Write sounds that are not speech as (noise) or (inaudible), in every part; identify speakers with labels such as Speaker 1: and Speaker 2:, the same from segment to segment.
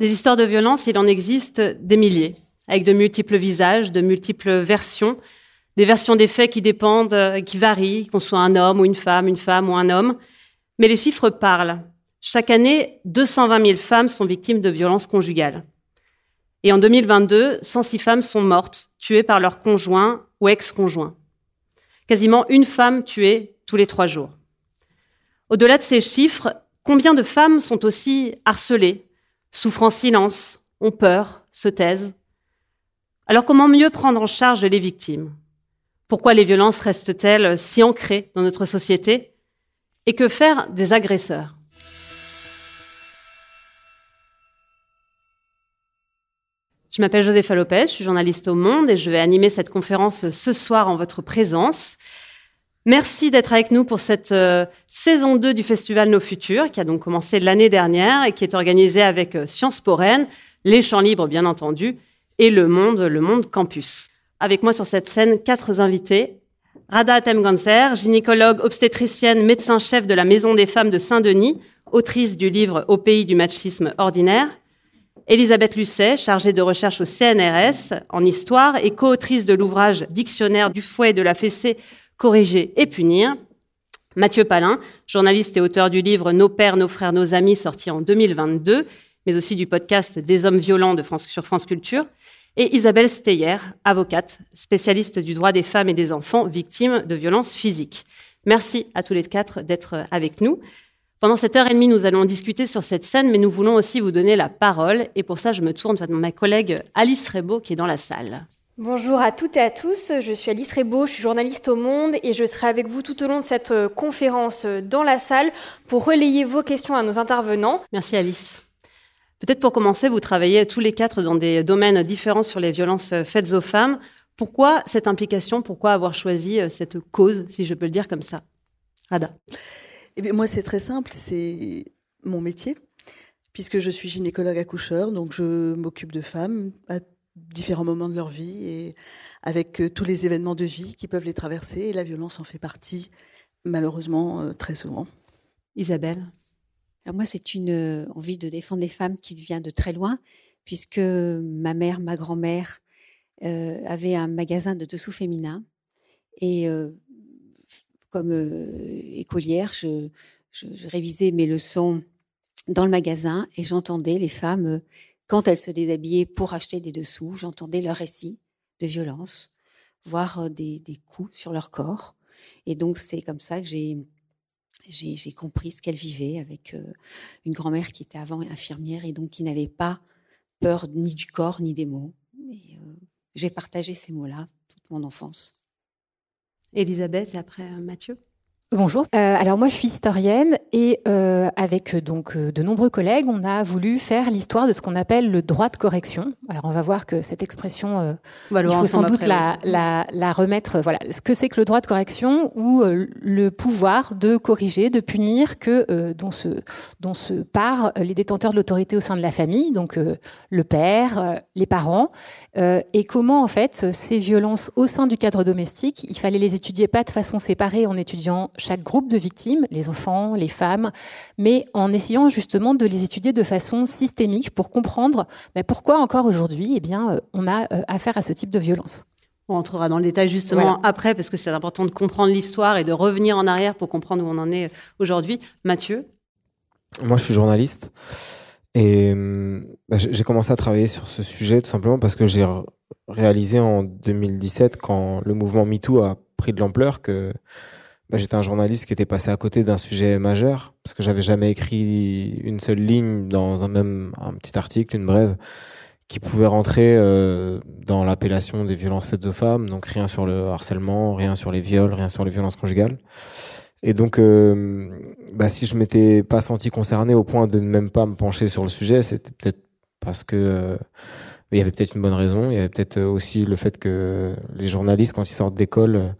Speaker 1: Des histoires de violence, il en existe des milliers, avec de multiples visages, de multiples versions, des versions des faits qui dépendent, euh, qui varient, qu'on soit un homme ou une femme, une femme ou un homme. Mais les chiffres parlent. Chaque année, 220 000 femmes sont victimes de violences conjugales. Et en 2022, 106 femmes sont mortes, tuées par leur conjoint ou ex-conjoint. Quasiment une femme tuée tous les trois jours. Au-delà de ces chiffres, combien de femmes sont aussi harcelées, souffrent en silence, ont peur, se taisent? Alors comment mieux prendre en charge les victimes? Pourquoi les violences restent-elles si ancrées dans notre société? Et que faire des agresseurs? Je m'appelle Josepha Lopez, je suis journaliste au Monde et je vais animer cette conférence ce soir en votre présence. Merci d'être avec nous pour cette euh, saison 2 du festival Nos Futurs, qui a donc commencé l'année dernière et qui est organisée avec euh, Sciences Po Rennes, les Champs Libres bien entendu, et le Monde, le Monde Campus. Avec moi sur cette scène, quatre invités. Rada Atem-Ganser, gynécologue obstétricienne, médecin-chef de la Maison des Femmes de Saint-Denis, autrice du livre Au pays du machisme ordinaire. Elisabeth Lucet, chargée de recherche au CNRS en histoire et co-autrice de l'ouvrage Dictionnaire du fouet et de la fessée corriger et punir. Mathieu Palin, journaliste et auteur du livre Nos pères, nos frères, nos amis, sorti en 2022, mais aussi du podcast Des hommes violents de France, sur France Culture. Et Isabelle Steyer, avocate, spécialiste du droit des femmes et des enfants victimes de violences physiques. Merci à tous les quatre d'être avec nous. Pendant cette heure et demie, nous allons discuter sur cette scène, mais nous voulons aussi vous donner la parole. Et pour ça, je me tourne vers ma collègue Alice Rebaud qui est dans la salle.
Speaker 2: Bonjour à toutes et à tous, je suis Alice Rebaud, je suis journaliste au Monde et je serai avec vous tout au long de cette euh, conférence euh, dans la salle pour relayer vos questions à nos intervenants.
Speaker 1: Merci Alice. Peut-être pour commencer, vous travaillez tous les quatre dans des domaines différents sur les violences euh, faites aux femmes. Pourquoi cette implication? Pourquoi avoir choisi cette cause, si je peux le dire comme ça? Ada
Speaker 3: eh bien, Moi, c'est très simple, c'est mon métier, puisque je suis gynécologue accoucheur, donc je m'occupe de femmes à différents moments de leur vie et avec euh, tous les événements de vie qui peuvent les traverser. Et la violence en fait partie, malheureusement, euh, très souvent.
Speaker 1: Isabelle
Speaker 4: Alors moi, c'est une euh, envie de défendre les femmes qui vient de très loin, puisque ma mère, ma grand-mère avait un magasin de dessous féminin. Et comme écolière, je, révisais mes leçons dans le magasin et j'entendais les femmes quand elles se déshabillaient pour acheter des dessous, j'entendais leurs récits de violence, voire euh, des, coups sur leur corps. Et donc, c'est comme ça que j'ai, compris ce qu'elles vivaient avec euh, une grand-mère qui était avant infirmière et donc qui n'avait pas peur ni du corps ni des mots. Euh, j'ai partagé ces mots-là toute mon enfance.
Speaker 1: Elisabeth et après Mathieu
Speaker 5: Bonjour. Euh, alors moi je suis historienne et euh, avec donc euh, de nombreux collègues, on a voulu faire l'histoire de ce qu'on appelle le droit de correction. Alors on va voir que cette expression, il faut sans doute la, la, la, remettre. Voilà, ce que c'est que le droit de correction ou le pouvoir de corriger, de punir que dont se dont se parent les détenteurs de l'autorité au sein de la famille, donc le père, les parents, et comment en fait ces violences au sein du cadre domestique, il fallait les étudier pas de façon séparée en étudiant chaque groupe de victimes, les enfants, les femmes, mais en essayant justement de les étudier de façon systémique pour comprendre bah, pourquoi encore aujourd'hui, eh bien, euh, on a euh, affaire à ce type de violence.
Speaker 1: On entrera dans le détail justement après, parce que c'est important de comprendre l'histoire et de revenir en arrière pour comprendre où on en est aujourd'hui. Mathieu?
Speaker 6: Moi, je suis journaliste. Et bah, j'ai commencé à travailler sur ce sujet tout simplement parce que j'ai réalisé en 2017, quand le mouvement MeToo a pris de l'ampleur, que bah, j'étais un journaliste qui était passé à côté d'un sujet majeur parce que j'avais jamais écrit une seule ligne dans un même un petit article, une brève qui pouvait rentrer euh, dans l'appellation des violences faites aux femmes, donc rien sur le harcèlement, rien sur les viols, rien sur les violences conjugales. Et donc, euh, bah, si je m'étais pas senti concerné au point de ne même pas me pencher sur le sujet, c'était peut-être parce que euh, il y avait peut-être une bonne raison. Il y avait peut-être aussi le fait que les journalistes, quand ils sortent d'école,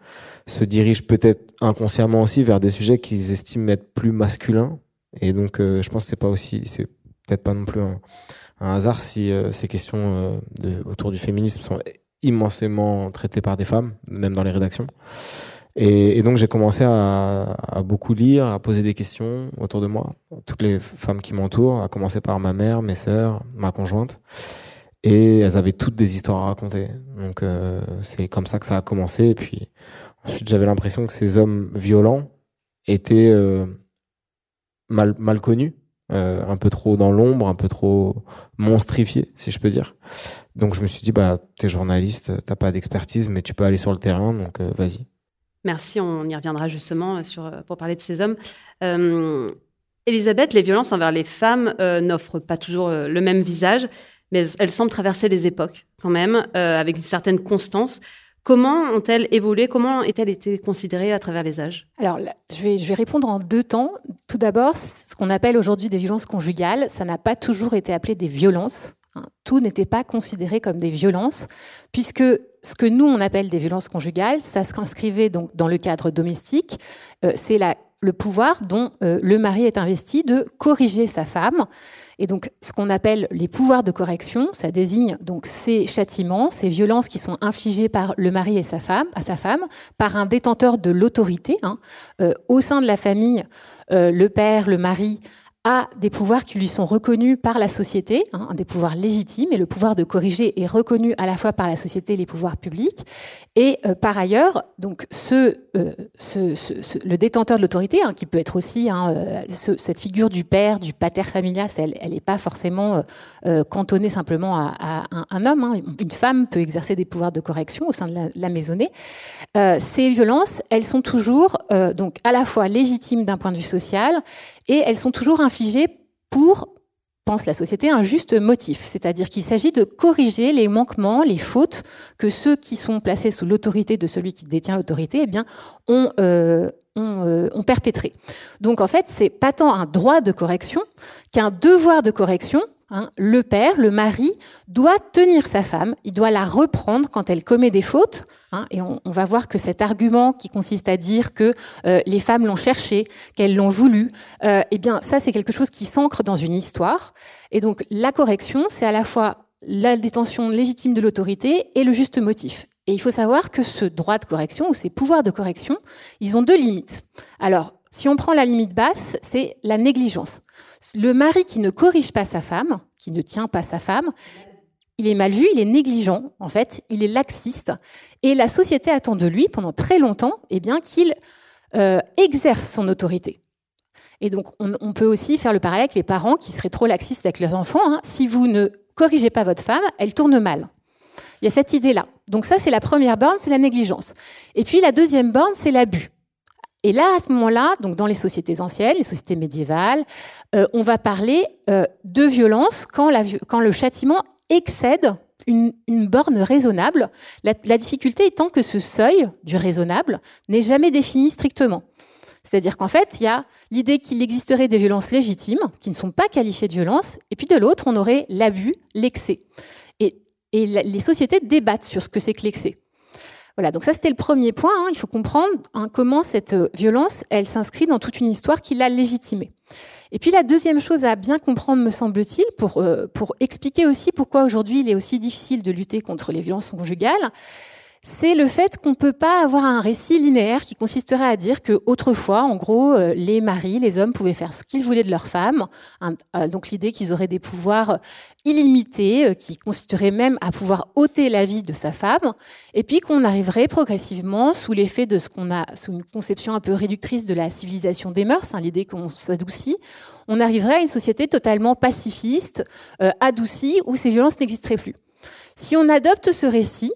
Speaker 6: se dirigent peut-être inconsciemment aussi vers des sujets qu'ils estiment être plus masculins. Et donc, euh, je pense que c'est pas aussi, c'est peut-être pas non plus un, hasard si euh, ces questions euh, autour du féminisme sont immensément traitées par des femmes, même dans les rédactions. Et, donc j'ai commencé à, beaucoup lire, à poser des questions autour de moi, toutes les femmes qui m'entourent, à commencer par ma mère, mes sœurs, ma conjointe. Et elles avaient toutes des histoires à raconter. Donc euh, c'est comme ça que ça a commencé. Et puis ensuite j'avais l'impression que ces hommes violents étaient euh, mal, mal connus, euh, un peu trop dans l'ombre, un peu trop monstrifiés, si je peux dire. Donc je me suis dit, bah t'es journaliste, t'as pas d'expertise, mais tu peux aller sur le terrain, donc vas-y.
Speaker 1: Merci, on y reviendra justement pour parler de ces hommes. Elisabeth, les violences envers les femmes n'offrent pas toujours le même visage, mais elles semblent traverser les époques quand même, avec une certaine constance. Comment ont-elles évolué? Comment ont-elles été considérées à travers les âges?
Speaker 5: Alors, je, vais, je vais répondre en deux temps. Tout d'abord, ce qu'on appelle aujourd'hui des violences conjugales, ça n'a pas toujours été appelé des violences. Hein. Tout n'était pas considéré comme des violences, puisque ce que nous, on appelle des violences conjugales, ça s'inscrivait donc dans le cadre domestique. Euh, c'est le pouvoir dont euh, le mari est investi de corriger sa femme. Et donc, ce qu'on appelle les pouvoirs de correction, ça désigne donc ces châtiments, ces violences qui sont infligées par le mari et sa femme, à sa femme, par un détenteur de l'autorité. Hein. Euh, au sein de la famille, le père, le mari a des pouvoirs qui lui sont reconnus par la société, hein, des pouvoirs légitimes, et le pouvoir de corriger est reconnu à la fois par la société et les pouvoirs publics. Et euh, par ailleurs, donc euh, le détenteur de l'autorité, hein, qui peut être aussi hein, euh, cette figure du père, du pater familias, elle n'est pas forcément cantonnée simplement à, un, un, homme. Une femme peut exercer des pouvoirs de correction au sein de la, maisonnée. ces violences, elles sont toujours donc à la fois légitimes d'un point de vue social et elles sont toujours pour pense la société, un juste motif, c'est-à-dire qu'il s'agit de corriger les manquements, les fautes que ceux qui sont placés sous l'autorité de celui qui détient l'autorité, eh bien, ont, euh, ont, euh, perpétré. Donc en fait, c'est pas tant un droit de correction qu'un devoir de correction Hein, le père, le mari, doit tenir sa femme, il doit la reprendre quand elle commet des fautes. Hein, et on, va voir que cet argument qui consiste à dire que euh, les femmes l'ont cherché, qu'elles l'ont voulu, euh, eh bien ça c'est quelque chose qui s'ancre dans une histoire. Et donc la correction, c'est à la fois la détention légitime de l'autorité et le juste motif. Et il faut savoir que ce droit de correction ou ces pouvoirs de correction, ils ont deux limites. Alors, si on prend la limite basse, c'est la négligence. Le mari qui ne corrige pas sa femme, qui ne tient pas sa femme, il est mal vu, il est négligent, en fait, il est laxiste. Et la société attend de lui, pendant très longtemps, eh bien, qu'il euh, exerce son autorité. Et donc, on, peut aussi faire le parallèle avec les parents qui seraient trop laxistes avec leurs enfants. Hein. Si vous ne corrigez pas votre femme, elle tourne mal. Il y a cette idée-là. Donc ça, c'est la première borne, c'est la négligence. Et puis la deuxième borne, c'est l'abus. Et là, à ce moment-là, donc dans les sociétés anciennes, les sociétés médiévales, euh, on va parler euh, de violence quand, quand, le châtiment excède une, borne raisonnable. La, difficulté étant que ce seuil du raisonnable n'est jamais défini strictement. C'est-à-dire qu'en fait, il y a l'idée qu'il existerait des violences légitimes qui ne sont pas qualifiées de violences, et puis de l'autre, on aurait l'abus, l'excès. Et, les sociétés débattent sur ce que c'est que l'excès. Voilà, donc ça c'était le premier point. Hein. Il faut comprendre hein, comment cette euh, violence, elle s'inscrit dans toute une histoire qui l'a légitimée. Et puis la deuxième chose à bien comprendre, me semble-t-il, pour, euh, pour expliquer aussi pourquoi aujourd'hui il est aussi difficile de lutter contre les violences conjugales, c'est le fait qu'on ne peut pas avoir un récit linéaire qui consisterait à dire que autrefois, en gros, euh, les maris, les hommes pouvaient faire ce qu'ils voulaient de leurs femmes. Euh, donc l'idée qu'ils auraient des pouvoirs illimités, euh, qui consisterait même à pouvoir ôter la vie de sa femme, et puis qu'on arriverait progressivement, sous l'effet de ce qu'on a, sous une conception un peu réductrice de la civilisation des mœurs, hein, l'idée qu'on s'adoucit, on arriverait à une société totalement pacifiste, adoucie, où ces violences n'existeraient plus. Si on adopte ce récit,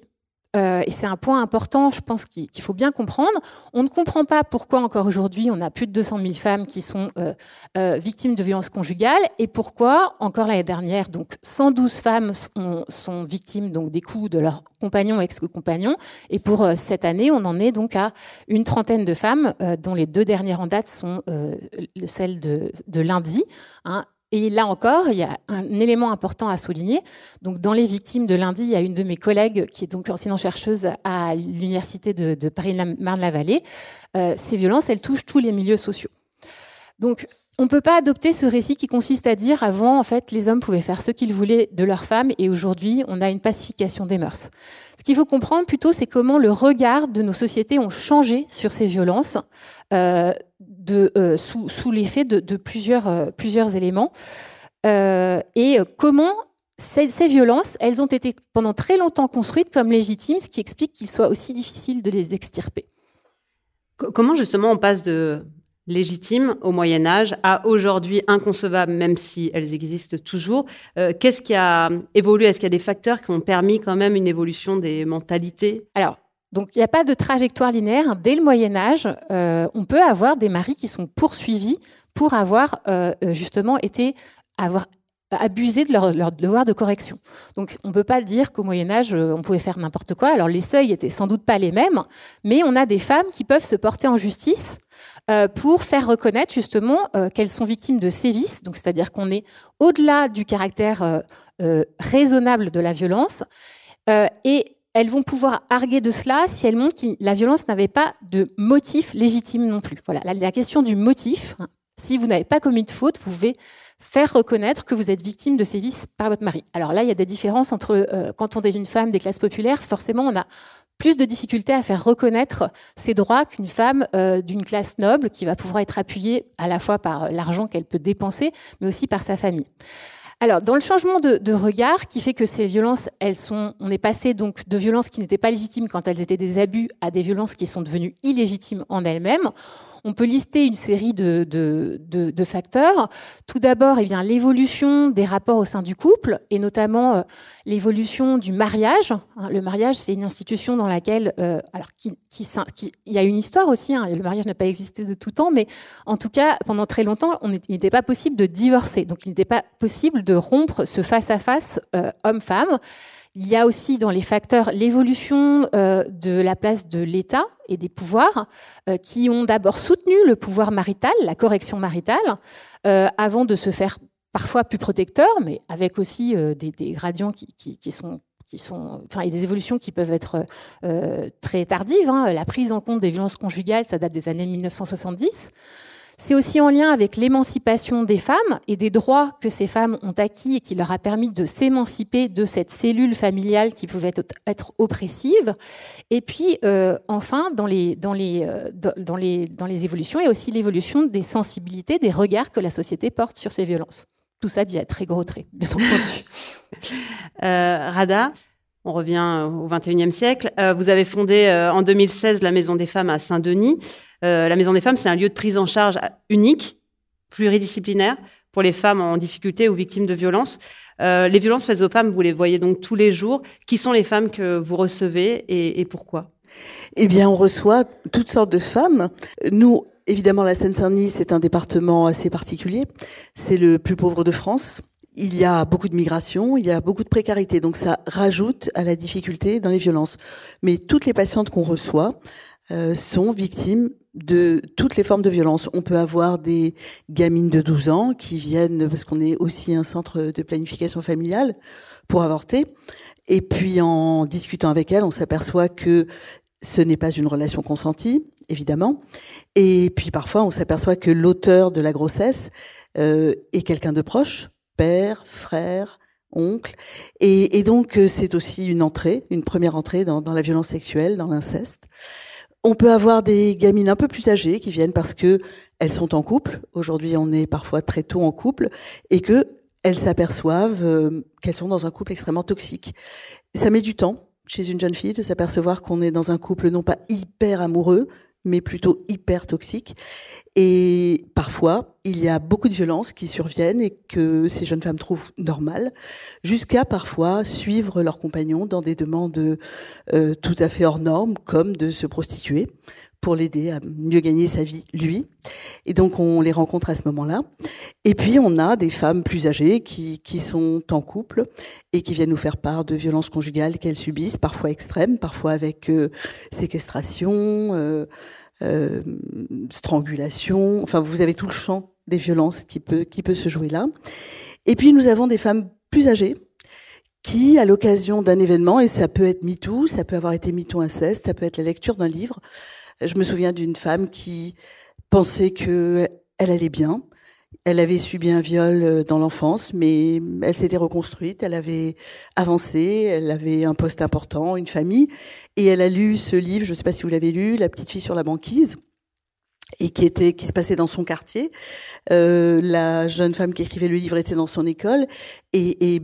Speaker 5: euh, et c'est un point important, je pense qu'il faut bien comprendre. On ne comprend pas pourquoi encore aujourd'hui on a plus de 200 000 femmes qui sont euh, euh, victimes de violences conjugales et pourquoi encore l'année dernière donc 112 femmes sont, victimes donc des coups de leurs compagnons ex-compagnons et pour cette année on en est donc à une trentaine de femmes dont les deux dernières en date sont celles de, de lundi. Hein, et là encore, il y a un élément important à souligner. Donc, dans les victimes de lundi, il y a une de mes collègues qui est donc enseignante-chercheuse à l'université de, Paris-Marne-la-Vallée. Euh, ces violences, elles touchent tous les milieux sociaux. Donc, on ne peut pas adopter ce récit qui consiste à dire avant, en fait, les hommes pouvaient faire ce qu'ils voulaient de leurs femmes et aujourd'hui, on a une pacification des mœurs. Ce qu'il faut comprendre plutôt, c'est comment le regard de nos sociétés ont changé sur ces violences euh, de, euh, sous, sous l'effet de, de plusieurs, euh, plusieurs éléments euh, et comment ces, ces, violences, elles ont été pendant très longtemps construites comme légitimes, ce qui explique qu'il soit aussi difficile de les extirper?
Speaker 1: Comment justement on passe de légitimes au Moyen Âge à aujourd'hui inconcevables, même si elles existent toujours? Euh, Qu'est-ce qui a évolué? Est-ce qu'il y a des facteurs qui ont permis quand même une évolution des mentalités?
Speaker 5: Alors, donc il n'y a pas de trajectoire linéaire. Dès le Moyen Âge, euh, on peut avoir des maris qui sont poursuivis pour avoir euh, justement été avoir abusé de leur, devoir de correction. Donc on ne peut pas dire qu'au Moyen Âge, euh, on pouvait faire n'importe quoi. Alors les seuils étaient sans doute pas les mêmes, mais on a des femmes qui peuvent se porter en justice euh, pour faire reconnaître justement euh, qu'elles sont victimes de sévices. Donc c'est-à-dire qu'on est au-delà du caractère euh, euh, raisonnable de la violence et elles vont pouvoir arguer de cela si elles montrent que la violence n'avait pas de motif légitime non plus. Voilà, la, question du motif. Hein, si vous n'avez pas commis de faute, vous pouvez faire reconnaître que vous êtes victime de sévices par votre mari. Alors là, il y a des différences entre euh, quand on est une femme des classes populaires, forcément, on a plus de difficultés à faire reconnaître ses droits qu'une femme euh, d'une classe noble qui va pouvoir être appuyée à la fois par l'argent qu'elle peut dépenser, mais aussi par sa famille. Alors, dans le changement de, regard qui fait que ces violences, elles sont, on est passé donc de violences qui n'étaient pas légitimes quand elles étaient des abus à des violences qui sont devenues illégitimes en elles-mêmes on peut lister une série de, de, facteurs. Tout d'abord, eh l'évolution des rapports au sein du couple, et notamment euh, l'évolution du mariage. Hein, le mariage, c'est une institution dans laquelle, euh, alors, il y a une histoire aussi. Hein, le mariage n'a pas existé de tout temps, mais en tout cas, pendant très longtemps, on il n'était pas possible de divorcer. Donc, il n'était pas possible de rompre ce face-à-face euh, homme-femme. Il y a aussi dans les facteurs l'évolution euh, de la place de l'État et des pouvoirs euh, qui ont d'abord soutenu le pouvoir marital, la correction maritale, euh, avant de se faire parfois plus protecteur, mais avec aussi des, gradients qui, sont des évolutions qui peuvent être très tardives. Hein. La prise en compte des violences conjugales, ça date des années 1970. C'est aussi en lien avec l'émancipation des femmes et des droits que ces femmes ont acquis et qui leur a permis de s'émanciper de cette cellule familiale qui pouvait être oppressive. Et puis, euh, enfin, dans les, dans, les, euh, dans, les, dans les évolutions, il y a aussi l'évolution des sensibilités, des regards que la société porte sur ces violences. Tout ça dit à très gros traits, bien entendu. (laughs)
Speaker 1: euh, Rada, on revient au XXIe siècle. Vous avez fondé en 2016 la Maison des Femmes à Saint-Denis. Euh, la Maison des Femmes, c'est un lieu de prise en charge unique, pluridisciplinaire, pour les femmes en difficulté ou victimes de violences. Euh, les violences faites aux femmes, vous les voyez donc tous les jours. Qui sont les femmes que vous recevez et, et pourquoi?
Speaker 3: Eh bien, on reçoit toutes sortes de femmes. Nous, évidemment, la Seine-Saint-Denis, c'est un département assez particulier. C'est le plus pauvre de France il y a beaucoup de migration, il y a beaucoup de précarité, donc ça rajoute à la difficulté dans les violences. Mais toutes les patientes qu'on reçoit euh, sont victimes de toutes les formes de violence. On peut avoir des gamines de 12 ans qui viennent, parce qu'on est aussi un centre de planification familiale, pour avorter. Et puis en discutant avec elles, on s'aperçoit que ce n'est pas une relation consentie, évidemment. Et puis parfois, on s'aperçoit que l'auteur de la grossesse euh, est quelqu'un de proche, père, frère, oncle. Et, donc, euh, c'est aussi une entrée, une première entrée dans la violence sexuelle, dans l'inceste. On peut avoir des gamines un peu plus âgées qui viennent parce que elles sont en couple. Aujourd'hui, on est parfois très tôt en couple et que elles s'aperçoivent euh, qu'elles sont dans un couple extrêmement toxique. Ça met du temps chez une jeune fille de s'apercevoir qu'on est dans un couple non pas hyper amoureux, mais plutôt hyper toxique. Et parfois, il y a beaucoup de violences qui surviennent et que ces jeunes femmes trouvent normales, jusqu'à parfois suivre leurs compagnons dans des demandes euh, tout à fait hors normes, comme de se prostituer pour l'aider à mieux gagner sa vie, lui. Et donc, on les rencontre à ce moment-là. Et puis, on a des femmes plus âgées qui, qui sont en couple et qui viennent nous faire part de violences conjugales qu'elles subissent, parfois extrêmes, parfois avec euh, séquestration, euh, euh, strangulation. Enfin, vous avez tout le champ des violences qui peut, qui peut se jouer là. Et puis, nous avons des femmes plus âgées qui, à l'occasion d'un événement, et ça peut être MeToo, ça peut avoir été MeToo inceste, ça peut être la lecture d'un livre. Je me souviens d'une femme qui pensait que elle allait bien. Elle avait subi un viol euh, dans l'enfance, mais elle s'était reconstruite, elle avait avancé, elle avait un poste important, une famille, et elle a lu ce livre, je ne sais pas si vous l'avez lu, La petite fille sur la banquise et qui était qui se passait dans son quartier. Euh, la jeune femme qui écrivait le livre était dans son école et, et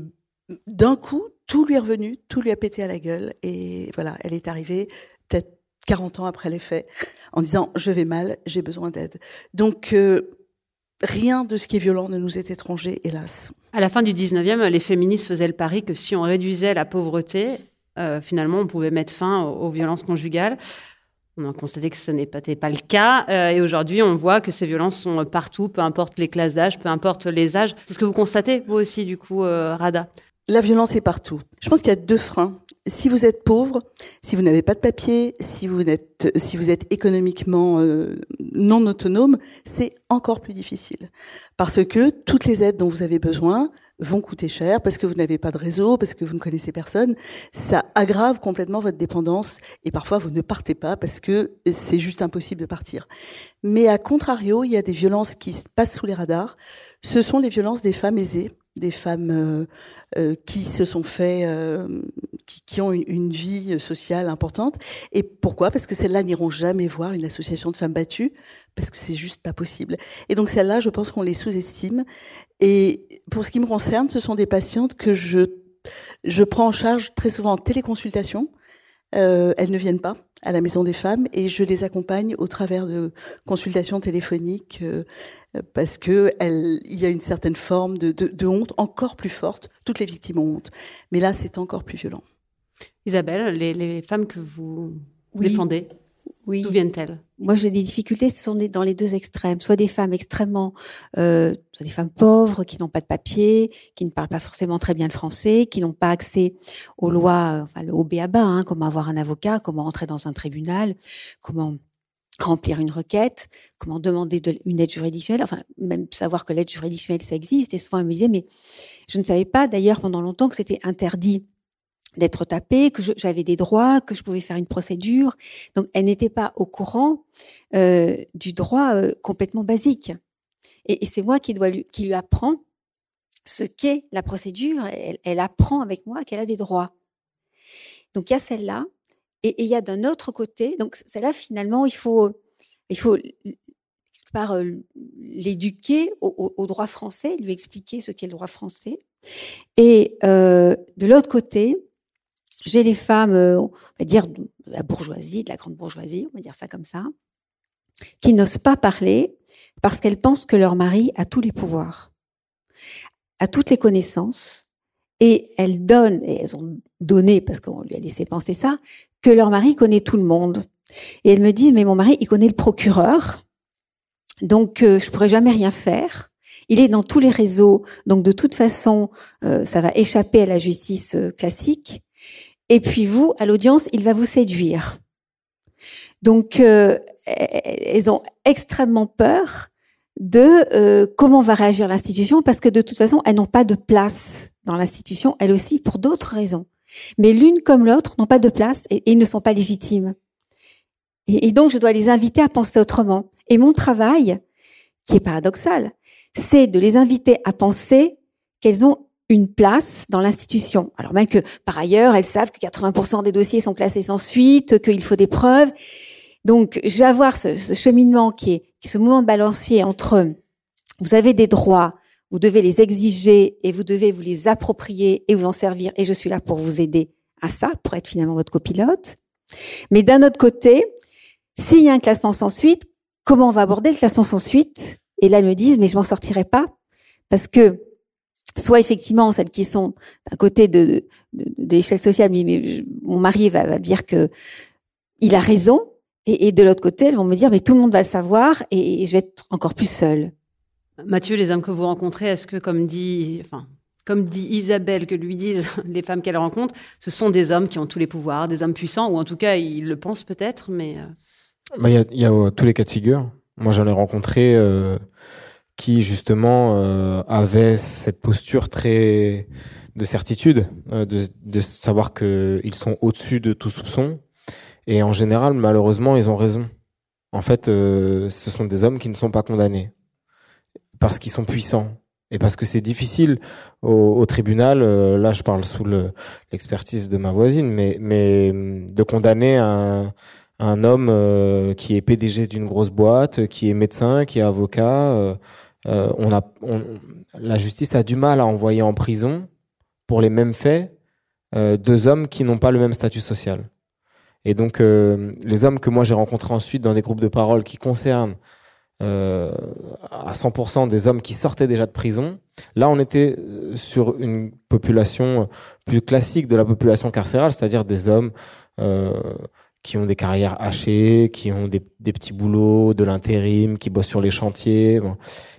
Speaker 3: d'un coup tout lui est revenu, tout lui a pété à la gueule et voilà, elle est arrivée 40 ans après les faits en disant je vais mal, j'ai besoin d'aide. Donc euh, rien de ce qui est violent ne nous est étranger, hélas.
Speaker 1: À la fin du 19e, les féministes faisaient le pari que si on réduisait la pauvreté, euh, finalement, on pouvait mettre fin aux, violences conjugales. On a constaté que ce n'était pas, le cas. Euh, et aujourd'hui, on voit que ces violences sont partout, peu importe les classes d'âge, peu importe les âges. C'est ce que vous constatez, vous aussi, du coup, Rada?
Speaker 3: La violence est partout. Je pense qu'il y a deux freins. Si vous êtes pauvre, si vous n'avez pas de papier, si vous êtes, si vous êtes économiquement euh, non autonome, c'est encore plus difficile. Parce que toutes les aides dont vous avez besoin vont coûter cher, parce que vous n'avez pas de réseau, parce que vous ne connaissez personne. Ça aggrave complètement votre dépendance et parfois vous ne partez pas parce que c'est juste impossible de partir. Mais à contrario, il y a des violences qui passent sous les radars. Ce sont les violences des femmes aisées des femmes euh, euh, qui se sont fait, euh, qui, qui, ont une, vie sociale importante. Et pourquoi? Parce que celles-là n'iront jamais voir une association de femmes battues, parce que c'est juste pas possible. Et donc celles-là, je pense qu'on les sous-estime. Et pour ce qui me concerne, ce sont des patientes que je je prends en charge très souvent en téléconsultation. Elles ne viennent pas à la Maison des Femmes et je les accompagne au travers de consultations téléphoniques euh, parce que il y a une certaine forme de, de, de, honte encore plus forte. Toutes les victimes ont honte, mais là c'est encore plus violent.
Speaker 1: Isabelle, les, les femmes que vous défendez, oui. D'où viennent-elles?
Speaker 4: Moi, j'ai des difficultés, ce sont dans les deux extrêmes. Soit des femmes extrêmement, euh, soit des femmes pauvres qui n'ont pas de papier, qui ne parlent pas forcément très bien le français, qui n'ont pas accès aux lois, enfin, au BABA, hein, comment avoir un avocat, comment entrer dans un tribunal, comment remplir une requête, comment demander de, une aide juridictionnelle, enfin même savoir que l'aide juridictionnelle ça existe. Et souvent, disait, mais je ne savais pas d'ailleurs pendant longtemps que c'était interdit d'être tapée, que j'avais des droits, que je pouvais faire une procédure. Donc, elle n'était pas au courant euh, du droit euh, complètement basique. Et, et c'est moi qui, dois lui, qui lui apprend ce qu'est la procédure. Elle, elle, apprend avec moi qu'elle a des droits. Donc, il y a celle-là. Et, il y a d'un autre côté, donc celle-là, finalement, il faut, il faut par euh, l'éduquer au, au, droit français, lui expliquer ce qu'est le droit français. Et euh, de l'autre côté, j'ai les femmes, euh, on va dire, de la bourgeoisie, de la grande bourgeoisie, on va dire ça comme ça, qui n'osent pas parler parce qu'elles pensent que leur mari a tous les pouvoirs, a toutes les connaissances, et elles donnent, et elles ont donné, parce qu'on lui a laissé penser ça, que leur mari connaît tout le monde. Et elles me disent, mais mon mari, il connaît le procureur, donc euh, je pourrais jamais rien faire. Il est dans tous les réseaux, donc de toute façon, euh, ça va échapper à la justice classique. Et puis vous, à l'audience, il va vous séduire. Donc, euh, elles ont extrêmement peur de euh, comment va réagir l'institution parce que de toute façon, elles n'ont pas de place dans l'institution, elles aussi, pour d'autres raisons. Mais l'une comme l'autre n'ont pas de place et, ne sont pas légitimes. Et donc, je dois les inviter à penser autrement. Et mon travail, qui est paradoxal, c'est de les inviter à penser qu'elles ont une place dans l'institution. Alors même que par ailleurs, elles savent que 80% des dossiers sont classés sans suite, qu'il faut des preuves. Donc, je vais avoir ce, cheminement qui est, ce mouvement de balancier entre vous avez des droits, vous devez les exiger et vous devez vous les approprier et vous en servir. Et je suis là pour vous aider à ça, pour être finalement votre copilote. Mais d'un autre côté, s'il y a un classement sans suite, comment on va aborder le classement sans suite? Et là, elles me disent, mais je m'en sortirai pas parce que soit effectivement celles qui sont à côté de, de, de l'échelle sociale, mais, mon mari va, va, dire que il a raison, et, et de l'autre côté, elles vont me dire, mais tout le monde va le savoir, et, et je vais être encore plus seule.
Speaker 1: Mathieu, les hommes que vous rencontrez, est-ce que, comme dit, enfin, comme dit Isabelle, que lui disent (laughs) les femmes qu'elle rencontre, ce sont des hommes qui ont tous les pouvoirs, des hommes puissants, ou en tout cas, ils le pensent peut-être, mais... Euh,
Speaker 6: bah, il y, a, y a euh, tous les cas de figure. Moi, j'en ai rencontré... Euh qui justement euh, avait cette posture très de certitude, euh, de, de, savoir qu'ils sont au-dessus de tout soupçon. Et en général, malheureusement, ils ont raison. En fait, euh, ce sont des hommes qui ne sont pas condamnés. parce qu'ils sont puissants et parce que c'est difficile au, tribunal. là, je parle sous l'expertise de ma voisine, mais, mais de condamner un, un homme qui est PDG d'une grosse boîte, qui est médecin, qui est avocat. On a, la justice a du mal à envoyer en prison pour les mêmes faits deux hommes qui n'ont pas le même statut social. Et donc, euh, les hommes que moi j'ai rencontrés ensuite dans des groupes de parole qui concernent euh, à 100% des hommes qui sortaient déjà de prison, là on était euh, sur une population plus classique de la population carcérale, c'est-à-dire des hommes qui ont des carrières hachées, qui ont des, petits boulots, de l'intérim, qui bossent sur les chantiers.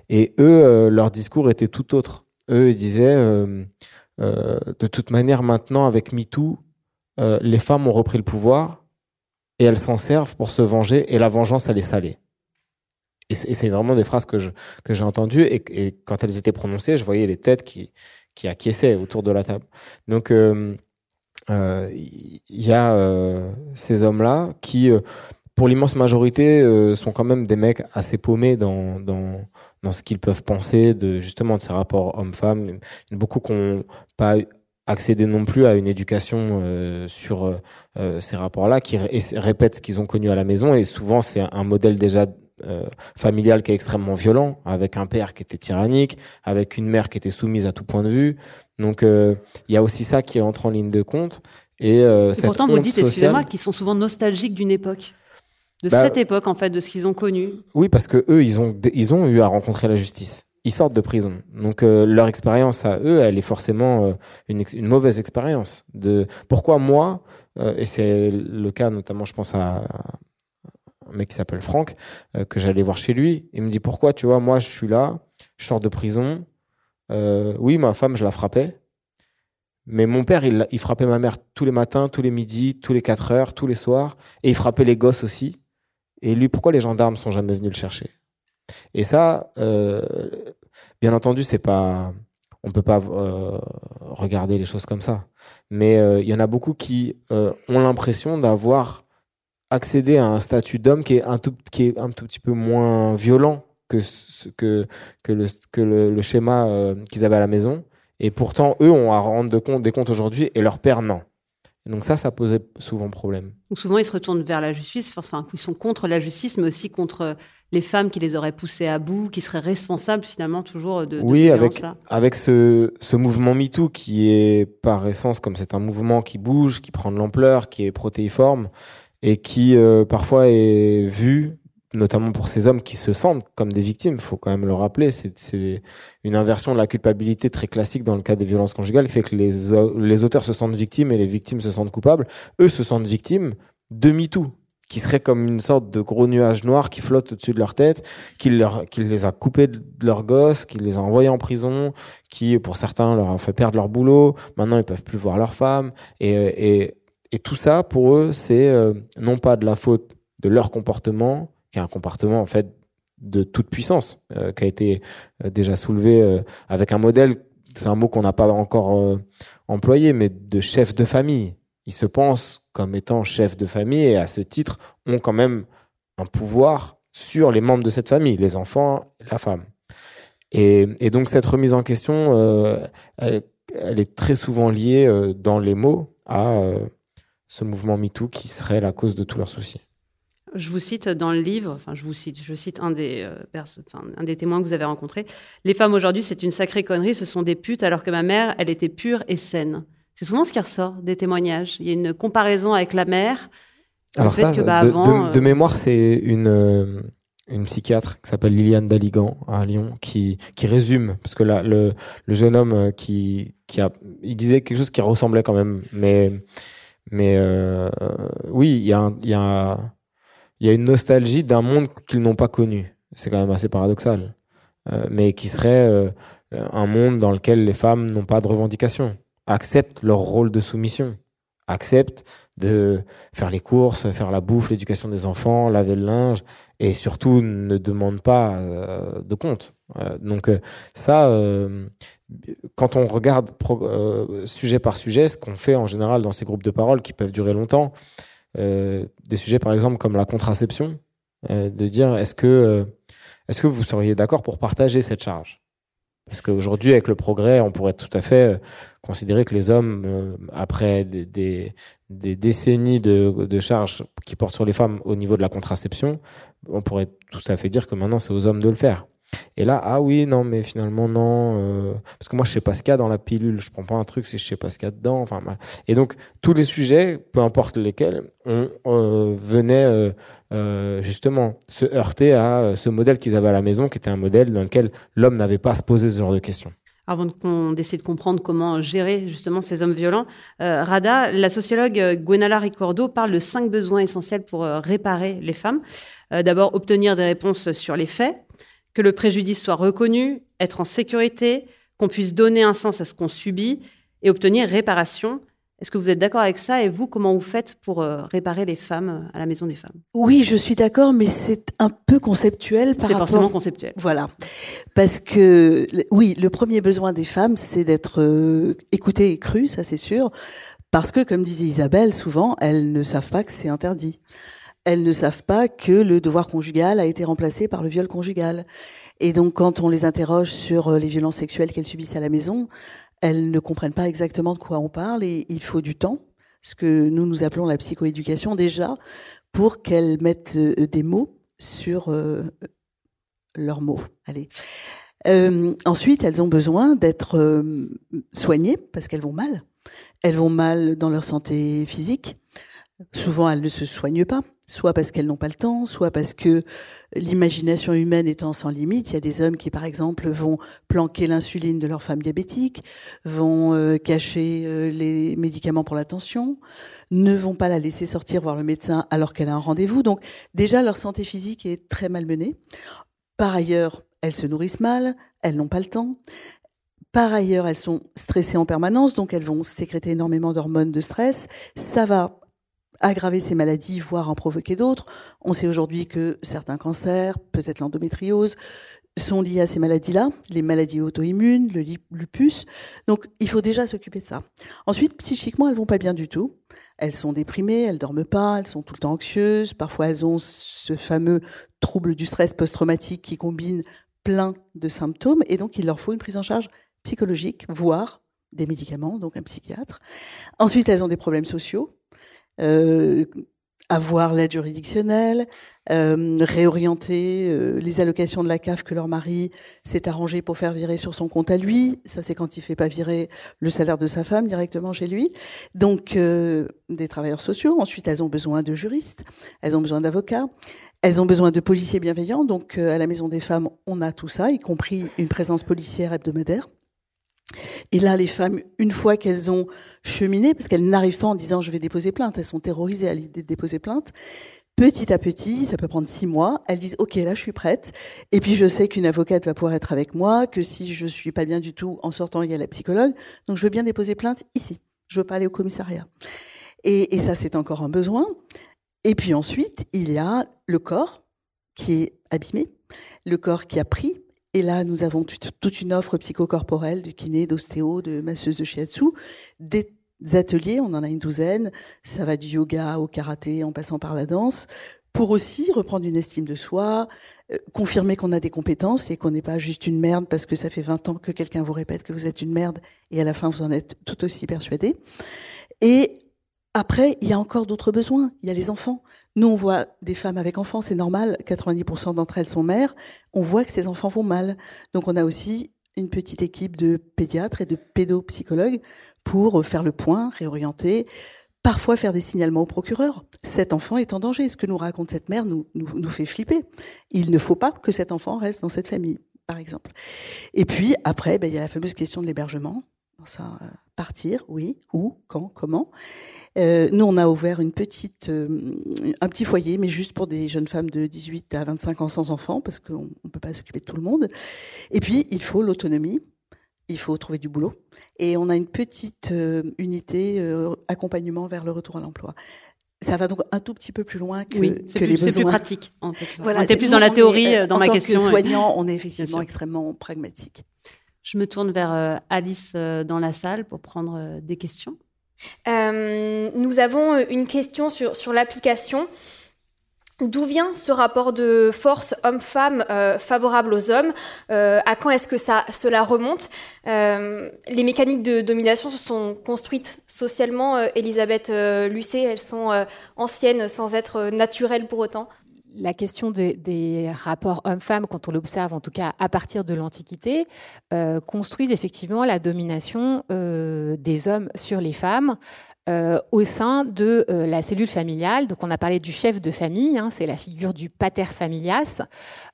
Speaker 6: Et eux, leur discours était tout autre. Eux, ils disaient, de toute manière, maintenant, avec MeToo, euh, les femmes ont repris le pouvoir et elles s'en servent pour se venger et la vengeance, elle est salée. Et c'est vraiment des phrases que j'ai entendues et, quand elles étaient prononcées, je voyais les têtes qui, qui acquiesçaient autour de la table. Donc, il euh, euh, y a ces hommes-là qui, pour l'immense majorité, sont quand même des mecs assez paumés dans, dans, dans ce qu'ils peuvent penser de justement de ces rapports hommes-femmes. Beaucoup qui n'ont pas accéder non plus à une éducation euh, sur euh, euh, ces rapports-là, qui répètent ce qu'ils ont connu à la maison. Et souvent, c'est un modèle déjà familial qui est extrêmement violent, avec un père qui était tyrannique, avec une mère qui était soumise à tout point de vue. Donc, il y a aussi ça qui entre en ligne de compte. Et,
Speaker 1: pourtant, vous dites, excusez-moi, qu'ils sont souvent nostalgiques d'une époque de bah, cette époque en fait de ce qu'ils ont connu.
Speaker 6: Oui parce que eux ils ont ils ont eu à rencontrer la justice ils sortent de prison. Donc euh, leur expérience à eux, elle est forcément euh, une, une, mauvaise expérience. De pourquoi moi, euh, et c'est le cas notamment, je pense à un mec qui s'appelle Franck, que j'allais voir chez lui. Il me dit pourquoi, tu vois, moi je suis là, je sors de prison. oui, ma femme, je la frappais. Mais mon père, il, frappait ma mère tous les matins, tous les midis, tous les 4 heures, tous les soirs. Et il frappait les gosses aussi. Et lui, pourquoi les gendarmes sont jamais venus le chercher? Et ça, euh, bien entendu, c'est pas, on peut pas euh, regarder les choses comme ça. Mais euh, il y en a beaucoup qui ont l'impression d'avoir accédé à un statut d'homme qui est un tout, qui est un tout petit peu moins violent que que que le que le, schéma qu'ils avaient à la maison. Et pourtant, eux ont à rendre de compte, des comptes aujourd'hui, et leur père non. donc ça, ça posait souvent problème.
Speaker 1: Donc souvent, ils se retournent vers la justice, enfin, ils sont contre la justice, mais aussi contre les femmes qui les auraient poussées à bout, qui seraient responsables finalement toujours de, de
Speaker 6: oui, avec avec ce, ce mouvement MeToo qui est par essence comme c'est un mouvement qui bouge, qui prend de l'ampleur, qui est protéiforme et qui euh, parfois est vu notamment pour ces hommes qui se sentent comme des victimes, faut quand même le rappeler, c'est une inversion de la culpabilité très classique dans le cas des violences conjugales, qui fait que les, les auteurs se sentent victimes et les victimes se sentent coupables. Eux se sentent victimes de MeToo qui serait comme une sorte de gros nuage noir qui flotte au-dessus de leur tête, qui, leur, qui les a coupés de leurs gosses, qui les a envoyés en prison, qui, pour certains, leur a fait perdre leur boulot. Maintenant, ils peuvent plus voir leurs femmes. Et, et, et tout ça, pour eux, c'est euh, non pas de la faute de leur comportement, qui est un comportement, en fait, de toute puissance, euh, qui a été euh, déjà soulevé avec un modèle, c'est un mot qu'on n'a pas encore employé, mais de chef de famille ils se pensent comme étant chefs de famille et à ce titre ont quand même un pouvoir sur les membres de cette famille, les enfants, la femme. Et, donc cette remise en question, elle, est très souvent liée dans les mots à ce mouvement MeToo qui serait la cause de tous leurs soucis.
Speaker 1: Je vous cite dans le livre, enfin je vous cite, je cite un des, un des témoins que vous avez rencontrés. Les femmes aujourd'hui, c'est une sacrée connerie, ce sont des putes, alors que ma mère, elle était pure et saine. C'est souvent ce qui ressort des témoignages. Il y a une comparaison avec la mère.
Speaker 6: Alors ça, bah, de, euh, mémoire, c'est une, euh, une psychiatre qui s'appelle Liliane Daligan à Lyon qui, qui résume, parce que là, le, le jeune homme euh, qui, qui a, il disait quelque chose qui ressemblait quand même, mais, mais oui, il y a, une nostalgie d'un monde qu'ils n'ont pas connu. C'est quand même assez paradoxal, mais qui serait un monde dans lequel les femmes n'ont pas de revendications acceptent leur rôle de soumission, acceptent de faire les courses, faire la bouffe, l'éducation des enfants, laver le linge, et surtout ne demandent pas euh, de compte. Euh, donc euh, ça, quand on regarde sujet par sujet, ce qu'on fait en général dans ces groupes de parole qui peuvent durer longtemps, des sujets par exemple comme la contraception, de dire est-ce que est-ce que vous seriez d'accord pour partager cette charge? Parce qu'aujourd'hui, avec le progrès, on pourrait tout à fait considérer que les hommes, après des, décennies de, charges qui portent sur les femmes au niveau de la contraception, on pourrait tout à fait dire que maintenant c'est aux hommes de le faire. Et là, ah oui, non, mais finalement, non. Euh, parce que moi, je sais pas ce qu'il y a dans la pilule. Je prends pas un truc si je sais pas ce qu'il y a dedans. Enfin, et donc, tous les sujets, peu importe lesquels, on euh, venait euh, justement se heurter à ce modèle qu'ils avaient à la maison, qui était un modèle dans lequel l'homme n'avait pas à se poser ce genre de questions
Speaker 1: avant décide de comprendre comment gérer justement ces hommes violents. Rada, la sociologue Gwenala Ricordo parle de cinq besoins essentiels pour réparer les femmes. D'abord, obtenir des réponses sur les faits, que le préjudice soit reconnu, être en sécurité, qu'on puisse donner un sens à ce qu'on subit et obtenir réparation. Est-ce que vous êtes d'accord avec ça Et vous, comment vous faites pour euh, réparer les femmes euh, à la Maison des femmes?
Speaker 3: Oui, je suis d'accord, mais c'est un peu conceptuel
Speaker 1: par rapport... C'est forcément conceptuel.
Speaker 3: Voilà. Parce que, oui, le premier besoin des femmes, c'est d'être euh, écoutées et crues, ça c'est sûr. Parce que, comme disait Isabelle, souvent, elles ne savent pas que c'est interdit elles ne savent pas que le devoir conjugal a été remplacé par le viol conjugal. Et donc, quand on les interroge sur les violences sexuelles qu'elles subissent à la maison, elles ne comprennent pas exactement de quoi on parle et il faut du temps, ce que nous nous appelons la psychoéducation déjà, pour qu'elles mettent euh, des mots sur euh, leurs mots. Allez. ensuite, elles ont besoin d'être soignées parce qu'elles vont mal. Elles vont mal dans leur santé physique. Souvent, elles ne se soignent pas soit parce qu'elles n'ont pas le temps, soit parce que l'imagination humaine étant sans limite, il y a des hommes qui, par exemple, vont planquer l'insuline de leur femme diabétique, vont euh, cacher euh, les médicaments pour la tension, ne vont pas la laisser sortir voir le médecin alors qu'elle a un rendez-vous. Donc déjà, leur santé physique est très malmenée. Par ailleurs, elles se nourrissent mal, elles n'ont pas le temps. Par ailleurs, elles sont stressées en permanence, donc elles vont sécréter énormément d'hormones de stress. Ça va aggraver ces maladies, voire en provoquer d'autres. On sait aujourd'hui que certains cancers, peut-être l'endométriose, sont liés à ces maladies-là, les maladies auto-immunes, le lupus. Donc, il faut déjà s'occuper de ça. Ensuite, psychiquement, elles vont pas bien du tout. Elles sont déprimées, elles dorment pas, elles sont tout le temps anxieuses. Parfois, elles ont ce fameux trouble du stress post-traumatique qui combine plein de symptômes. Et donc, il leur faut une prise en charge psychologique, voire des médicaments, donc un psychiatre. Ensuite, elles ont des problèmes sociaux avoir l'aide juridictionnelle, euh, réorienter euh, les allocations de la CAF que leur mari s'est arrangé pour faire virer sur son compte à lui. Ça, c'est quand il fait pas virer le salaire de sa femme directement chez lui. Donc, euh, des travailleurs sociaux. Ensuite, elles ont besoin de juristes, elles ont besoin d'avocats, elles ont besoin de policiers bienveillants. Donc, à la Maison des Femmes, on a tout ça, y compris une présence policière hebdomadaire. Et là, les femmes, une fois qu'elles ont cheminé, parce qu'elles n'arrivent pas en disant je vais déposer plainte, elles sont terrorisées à l'idée de déposer plainte, petit à petit, ça peut prendre six mois, elles disent ok là je suis prête, et puis je sais qu'une avocate va pouvoir être avec moi, que si je suis pas bien du tout en sortant il y a la psychologue, donc je veux bien déposer plainte ici, je veux pas aller au commissariat. Et, et ça c'est encore un besoin. Et puis ensuite il y a le corps qui est abîmé, le corps qui a pris, et là, nous avons toute une offre psychocorporelle de kiné, d'ostéo, de masseuse de shiatsu, des ateliers, on en a une douzaine, ça va du yoga au karaté en passant par la danse, pour aussi reprendre une estime de soi, euh, confirmer qu'on a des compétences et qu'on n'est pas juste une merde parce que ça fait 20 ans que quelqu'un vous répète que vous êtes une merde et à la fin vous en êtes tout aussi persuadé. Et après, il y a encore d'autres besoins. Il y a les enfants. Nous, on voit des femmes avec enfants, c'est normal. 90% d'entre elles sont mères. On voit que ces enfants vont mal. Donc, on a aussi une petite équipe de pédiatres et de pédopsychologues pour faire le point, réorienter, parfois faire des signalements au procureur. Cet enfant est en danger. Ce que nous raconte cette mère nous, fait flipper. Il ne faut pas que cet enfant reste dans cette famille, par exemple. Et puis, après, ben, il y a la fameuse question de l'hébergement. Euh, partir, oui, où, quand, comment. Euh, nous, on a ouvert une petite, euh, un petit foyer, mais juste pour des jeunes femmes de 18 à 25 ans sans enfants, parce qu'on ne peut pas s'occuper de tout le monde. Et puis, il faut l'autonomie, il faut trouver du boulot. Et on a une petite euh, unité accompagnement vers le retour à l'emploi. Ça va donc un tout petit peu plus loin que,
Speaker 1: oui,
Speaker 3: que les besoins.
Speaker 1: C'est plus pratique. En fait. Voilà, on était plus dans la théorie, dans
Speaker 3: en
Speaker 1: ma
Speaker 3: tant
Speaker 1: question.
Speaker 3: Que soignant, on est effectivement extrêmement pragmatique.
Speaker 1: Je me tourne vers euh, Alice euh, dans la salle pour prendre euh, des questions.
Speaker 2: nous avons une question sur, sur l'application. D'où vient ce rapport de force homme-femme favorable aux hommes? À quand est-ce que ça, cela remonte? Les mécaniques de domination se sont construites socialement. Elisabeth Lucet, elles sont anciennes sans être naturelles pour autant
Speaker 5: la question des rapports hommes-femmes, quand on l'observe en tout cas à partir de l'Antiquité, construisent effectivement la domination des hommes sur les femmes euh, au sein de euh, la cellule familiale. Donc on a parlé du chef de famille, hein, c'est la figure du pater familias,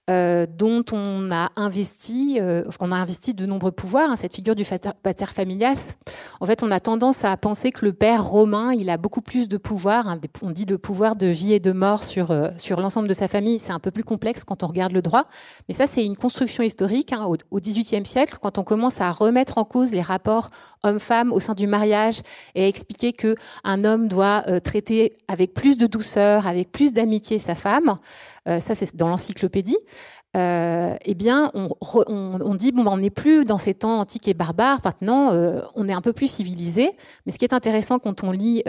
Speaker 5: euh, dont on a investi, on a investi de nombreux pouvoirs. Hein, cette figure du pater familias, en fait, on a tendance à penser que le père romain, il a beaucoup plus de pouvoir. Hein, on dit le pouvoir de vie et de mort sur sur l'ensemble de sa famille. C'est un peu plus complexe quand on regarde le droit, mais ça c'est une construction historique au XVIIIe siècle, quand on commence à remettre en cause les rapports homme-femme au sein du mariage et à expliquer que un homme doit euh, traiter avec plus de douceur, avec plus d'amitié sa femme, euh, ça c'est dans l'encyclopédie. Euh, eh bien, on, dit ben, on n'est plus dans ces temps antiques et barbares. Maintenant, on est un peu plus civilisé. Mais ce qui est intéressant quand on lit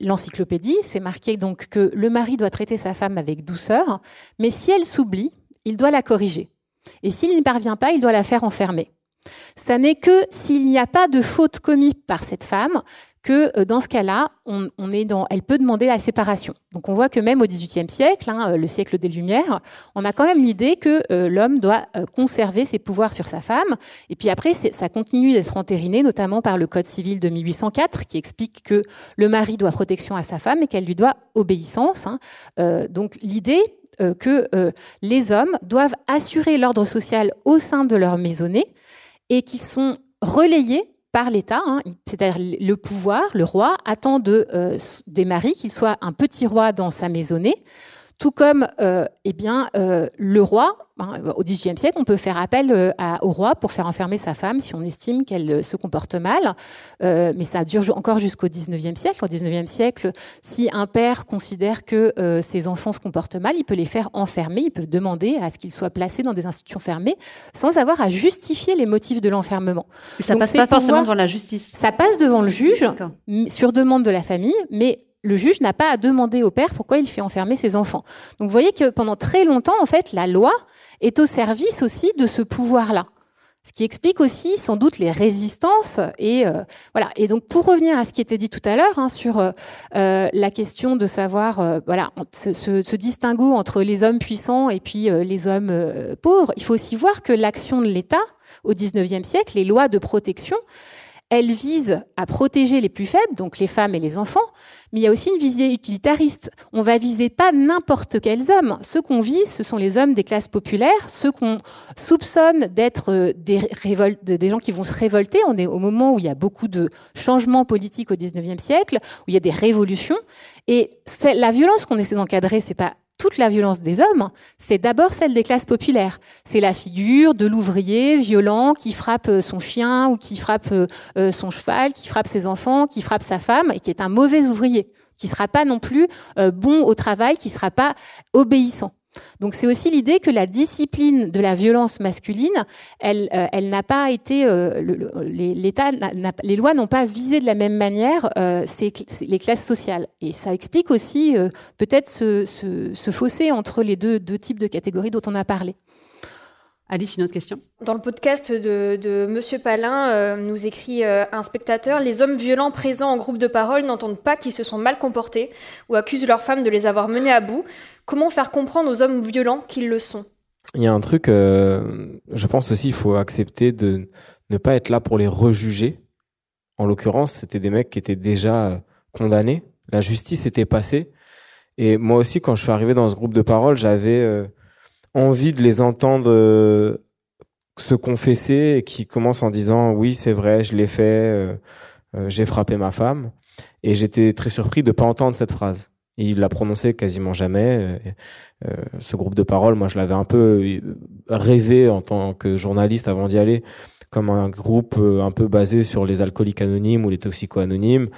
Speaker 5: l'encyclopédie, c'est marqué donc que le mari doit traiter sa femme avec douceur, mais si elle s'oublie, il doit la corriger. Et s'il n'y parvient pas, il doit la faire enfermer. Ça n'est que s'il n'y a pas de faute commise par cette femme que euh, dans ce cas-là, on, est dans, elle peut demander la séparation. Donc on voit que même au XVIIIe siècle, hein, euh, le siècle des Lumières, on a quand même l'idée que euh, l'homme doit conserver ses pouvoirs sur sa femme. Et puis après, ça continue d'être entériné, notamment par le Code civil de 1804, qui explique que le mari doit protection à sa femme et qu'elle lui doit obéissance. Hein. donc l'idée que les hommes doivent assurer l'ordre social au sein de leur maisonnée et qu'ils sont relayés par l'État, hein, c'est-à-dire le pouvoir, le roi, attend euh, des maris qu'il soit un petit roi dans sa maisonnée, tout comme euh, eh bien, euh, le roi, hein, au XVIIIe siècle, on peut faire appel euh, au roi pour faire enfermer sa femme si on estime qu'elle se comporte mal. mais ça dure encore jusqu'au XIXe siècle. Au XIXe siècle, si un père considère que ses enfants se comportent mal, il peut les faire enfermer, il peut demander à ce qu'ils soient placés dans des institutions fermées sans avoir à justifier les motifs de l'enfermement.
Speaker 1: Ça passe pas forcément devant la justice.
Speaker 5: Ça passe devant le juge sur demande de la famille, mais le juge n'a pas à demander au père pourquoi il fait enfermer ses enfants. Donc vous voyez que pendant très longtemps, en fait, la loi est au service aussi de ce pouvoir-là. Ce qui explique aussi sans doute les résistances et euh, voilà. Et donc pour revenir à ce qui était dit tout à l'heure hein, sur euh, euh, la question de savoir voilà ce, ce, distinguo entre les hommes puissants et puis les hommes pauvres, il faut aussi voir que l'action de l'État au XIXe siècle, les lois de protection, elles visent à protéger les plus faibles, donc les femmes et les enfants, mais il y a aussi une visée utilitariste. On va viser pas n'importe quels hommes. Ceux qu'on vise, ce sont les hommes des classes populaires, ceux qu'on soupçonne d'être euh, des, des gens qui vont se révolter. On est au moment où il y a beaucoup de changements politiques au 19e siècle, où il y a des révolutions. Et la violence qu'on essaie d'encadrer, c'est pas toute la violence des hommes, c'est d'abord celle des classes populaires. C'est la figure de l'ouvrier violent qui frappe euh, son chien ou qui frappe euh, euh, son cheval, qui frappe ses enfants, qui frappe sa femme et qui est un mauvais ouvrier, qui sera pas non plus bon au travail, qui sera pas obéissant. Donc c'est aussi l'idée que la discipline de la violence masculine, elle, euh, n'a pas été, euh, l'État, les lois n'ont pas visé de la même manière euh, les classes sociales. Et ça explique aussi peut-être ce, fossé entre les deux types de catégories dont on a parlé.
Speaker 1: Alice, une autre question?
Speaker 2: Dans le podcast de, de Monsieur Palin, nous écrit un spectateur Les hommes violents présents en groupe de parole n'entendent pas qu'ils se sont mal comportés ou accusent leurs femmes de les avoir menés à bout. Comment faire comprendre aux hommes violents qu'ils le sont?
Speaker 6: Il y a un truc, euh, je pense aussi, il faut accepter de ne pas être là pour les rejuger. En l'occurrence, c'était des mecs qui étaient déjà euh, condamnés. La justice était passée. Et moi aussi, quand je suis arrivé dans ce groupe de parole, j'avais euh, envie de les entendre se confesser et qui commencent en disant oui, c'est vrai, je l'ai fait, j'ai frappé ma femme. Et j'étais très surpris de pas entendre cette phrase. Il l'a prononcé quasiment jamais. Euh, ce groupe de parole, moi, je l'avais un peu euh, rêvé en tant que journaliste avant d'y aller, comme un groupe euh, un peu basé sur les alcooliques anonymes ou les toxico-anonymes.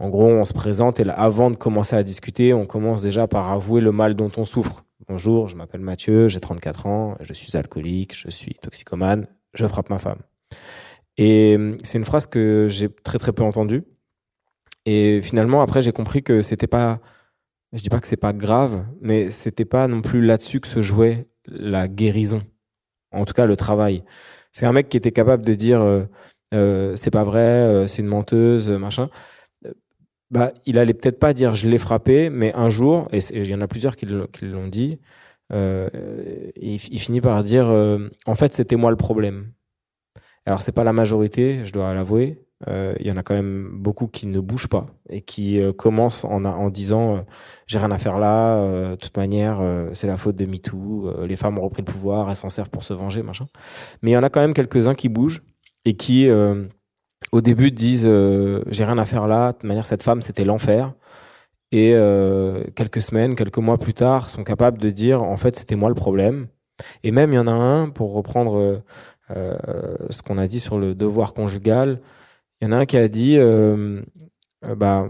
Speaker 6: En gros, on se présente et là, avant de commencer à discuter, on commence déjà par avouer le mal dont on souffre. Bonjour, je m'appelle Mathieu, j'ai 34 ans, je suis alcoolique, je suis toxicomane, je frappe ma femme. Et c'est une phrase que j'ai très très peu entendue et finalement, après, j'ai compris que c'était pas Je dis pas que c'est pas grave, mais c'était pas non plus là-dessus que se jouait la guérison. En tout cas, le travail. C'est un mec qui était capable de dire euh, euh, c'est pas vrai, euh, c'est une menteuse, machin. Bah, il allait peut-être pas dire je l'ai frappé, mais un jour, et il y en a plusieurs qui l'ont dit, il, finit par dire en fait c'était moi le problème. Alors c'est pas la majorité, je dois l'avouer, euh, il y en a quand même beaucoup qui ne bougent pas et qui euh, commencent en, disant euh, j'ai rien à faire là, de toute manière c'est la faute de MeToo, les femmes ont repris le pouvoir, elles s'en servent pour se venger, machin. Mais il y en a quand même quelques-uns qui bougent et qui au début disent j'ai rien à faire là, de manière cette femme c'était l'enfer. Et quelques semaines, quelques mois plus tard, sont capables de dire en fait c'était moi le problème. Et même il y en a un pour reprendre ce qu'on a dit sur le devoir conjugal. Il y en a un qui a dit, euh, euh, bah,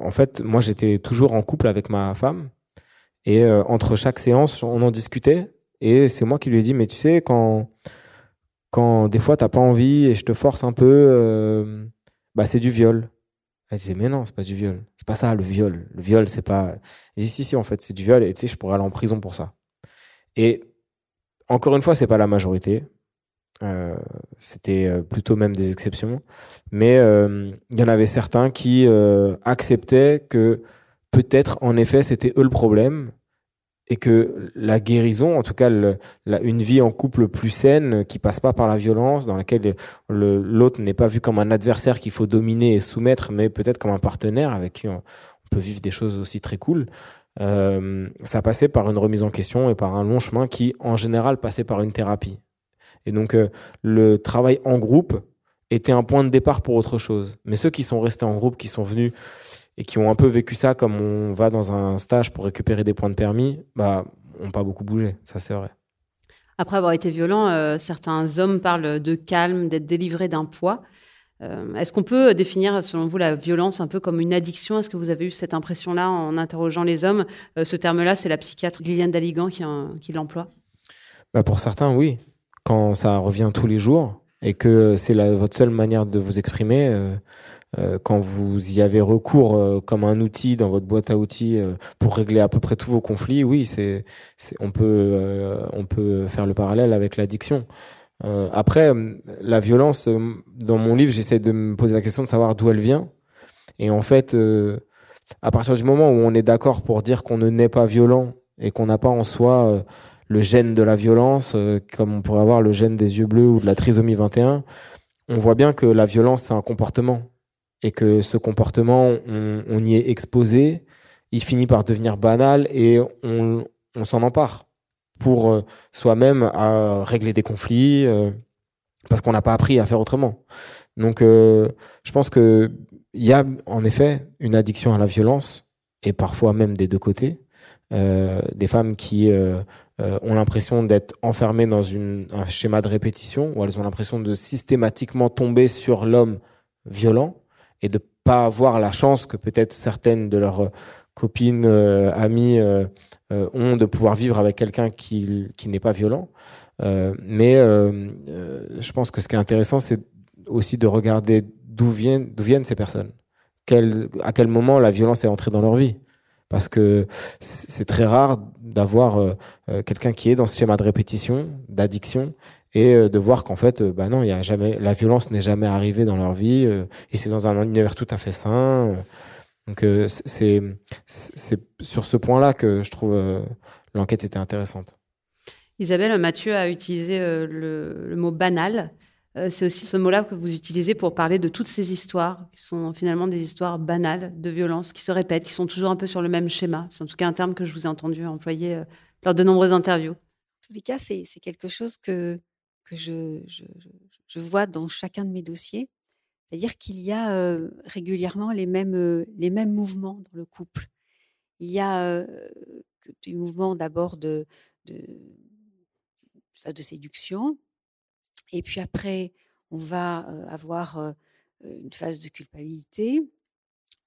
Speaker 6: en fait, moi j'étais toujours en couple avec ma femme et euh, entre chaque séance, on en discutait et c'est moi qui lui ai dit, mais tu sais, quand, quand des fois t'as pas envie et je te force un peu, bah, c'est du viol. Elle disait, mais non, c'est pas du viol. C'est pas ça, le viol. Le viol, c'est pas. Je dis, si, si, en fait, c'est du viol et tu sais, je pourrais aller en prison pour ça. Et encore une fois, c'est pas la majorité. Euh, c'était euh, plutôt même des exceptions. Mais euh, il y en avait certains qui acceptaient que peut-être, en effet, c'était eux le problème et que la guérison, en tout cas une vie en couple plus saine, qui passe pas par la violence, dans laquelle l'autre n'est pas vu comme un adversaire qu'il faut dominer et soumettre, mais peut-être comme un partenaire avec qui on, peut vivre des choses aussi très cool. ça passait par une remise en question et par un long chemin qui, en général, passait par une thérapie. Et donc, euh, le travail en groupe était un point de départ pour autre chose. Mais ceux qui sont restés en groupe, qui sont venus et qui ont un peu vécu ça comme on va dans un stage pour récupérer des points de permis, bah, n'ont pas beaucoup bougé. Ça, c'est vrai.
Speaker 1: Après avoir été violent, euh, certains hommes parlent de calme, d'être délivrés d'un poids. Euh, est-ce qu'on peut définir, selon vous, la violence un peu comme une addiction? Est-ce que vous avez eu cette impression-là en interrogeant les hommes? Ce terme-là, c'est la psychiatre Liliane Daligan qui, qui l'emploie
Speaker 6: bah Pour certains, oui quand ça revient tous les jours et que c'est votre seule manière de vous exprimer, euh, euh, quand vous y avez recours euh, comme un outil dans votre boîte à outils pour régler à peu près tous vos conflits, oui, c'est, on peut on peut faire le parallèle avec l'addiction. après, la violence, dans mon livre, j'essaie de me poser la question de savoir d'où elle vient. Et en fait, à partir du moment où on est d'accord pour dire qu'on ne naît pas violent et qu'on n'a pas en soi le gène de la violence, euh, comme on pourrait avoir le gène des yeux bleus ou de la trisomie 21, on voit bien que la violence, c'est un comportement. Et que ce comportement, on, y est exposé, il finit par devenir banal et on, s'en empare pour euh, soi-même à régler des conflits, euh, parce qu'on n'a pas appris à faire autrement. Donc, je pense qu'il y a en effet une addiction à la violence, et parfois même des deux côtés. des femmes qui euh, ont l'impression d'être enfermées dans un schéma de répétition, où elles ont l'impression de systématiquement tomber sur l'homme violent et de pas avoir la chance que peut-être certaines de leurs euh, copines, euh, amies ont de pouvoir vivre avec quelqu'un qui, qui n'est pas violent. mais je pense que ce qui est intéressant, c'est aussi de regarder d'où viennent, viennent ces personnes. À quel moment la violence est entrée dans leur vie parce que c'est très rare d'avoir euh, euh, quelqu'un qui est dans ce schéma de répétition, d'addiction, et euh, de voir qu'en fait, bah non, il y a jamais, la violence n'est jamais arrivée dans leur vie, et c'est dans un univers tout à fait sain. donc c'est sur ce point-là que je trouve l'enquête était intéressante.
Speaker 1: Isabelle Mathieu a utilisé le, le mot banal. Euh, c'est aussi ce mot-là que vous utilisez pour parler de toutes ces histoires, qui sont finalement des histoires banales de violence, qui se répètent, qui sont toujours un peu sur le même schéma. C'est en tout cas un terme que je vous ai entendu employer euh, lors de nombreuses interviews.
Speaker 4: En tous les cas, c'est quelque chose que, que je, je, vois dans chacun de mes dossiers. C'est-à-dire qu'il y a euh, régulièrement les mêmes, les mêmes mouvements dans le couple. Il y a des mouvements d'abord de, de, de séduction, et puis après, on va avoir une phase de culpabilité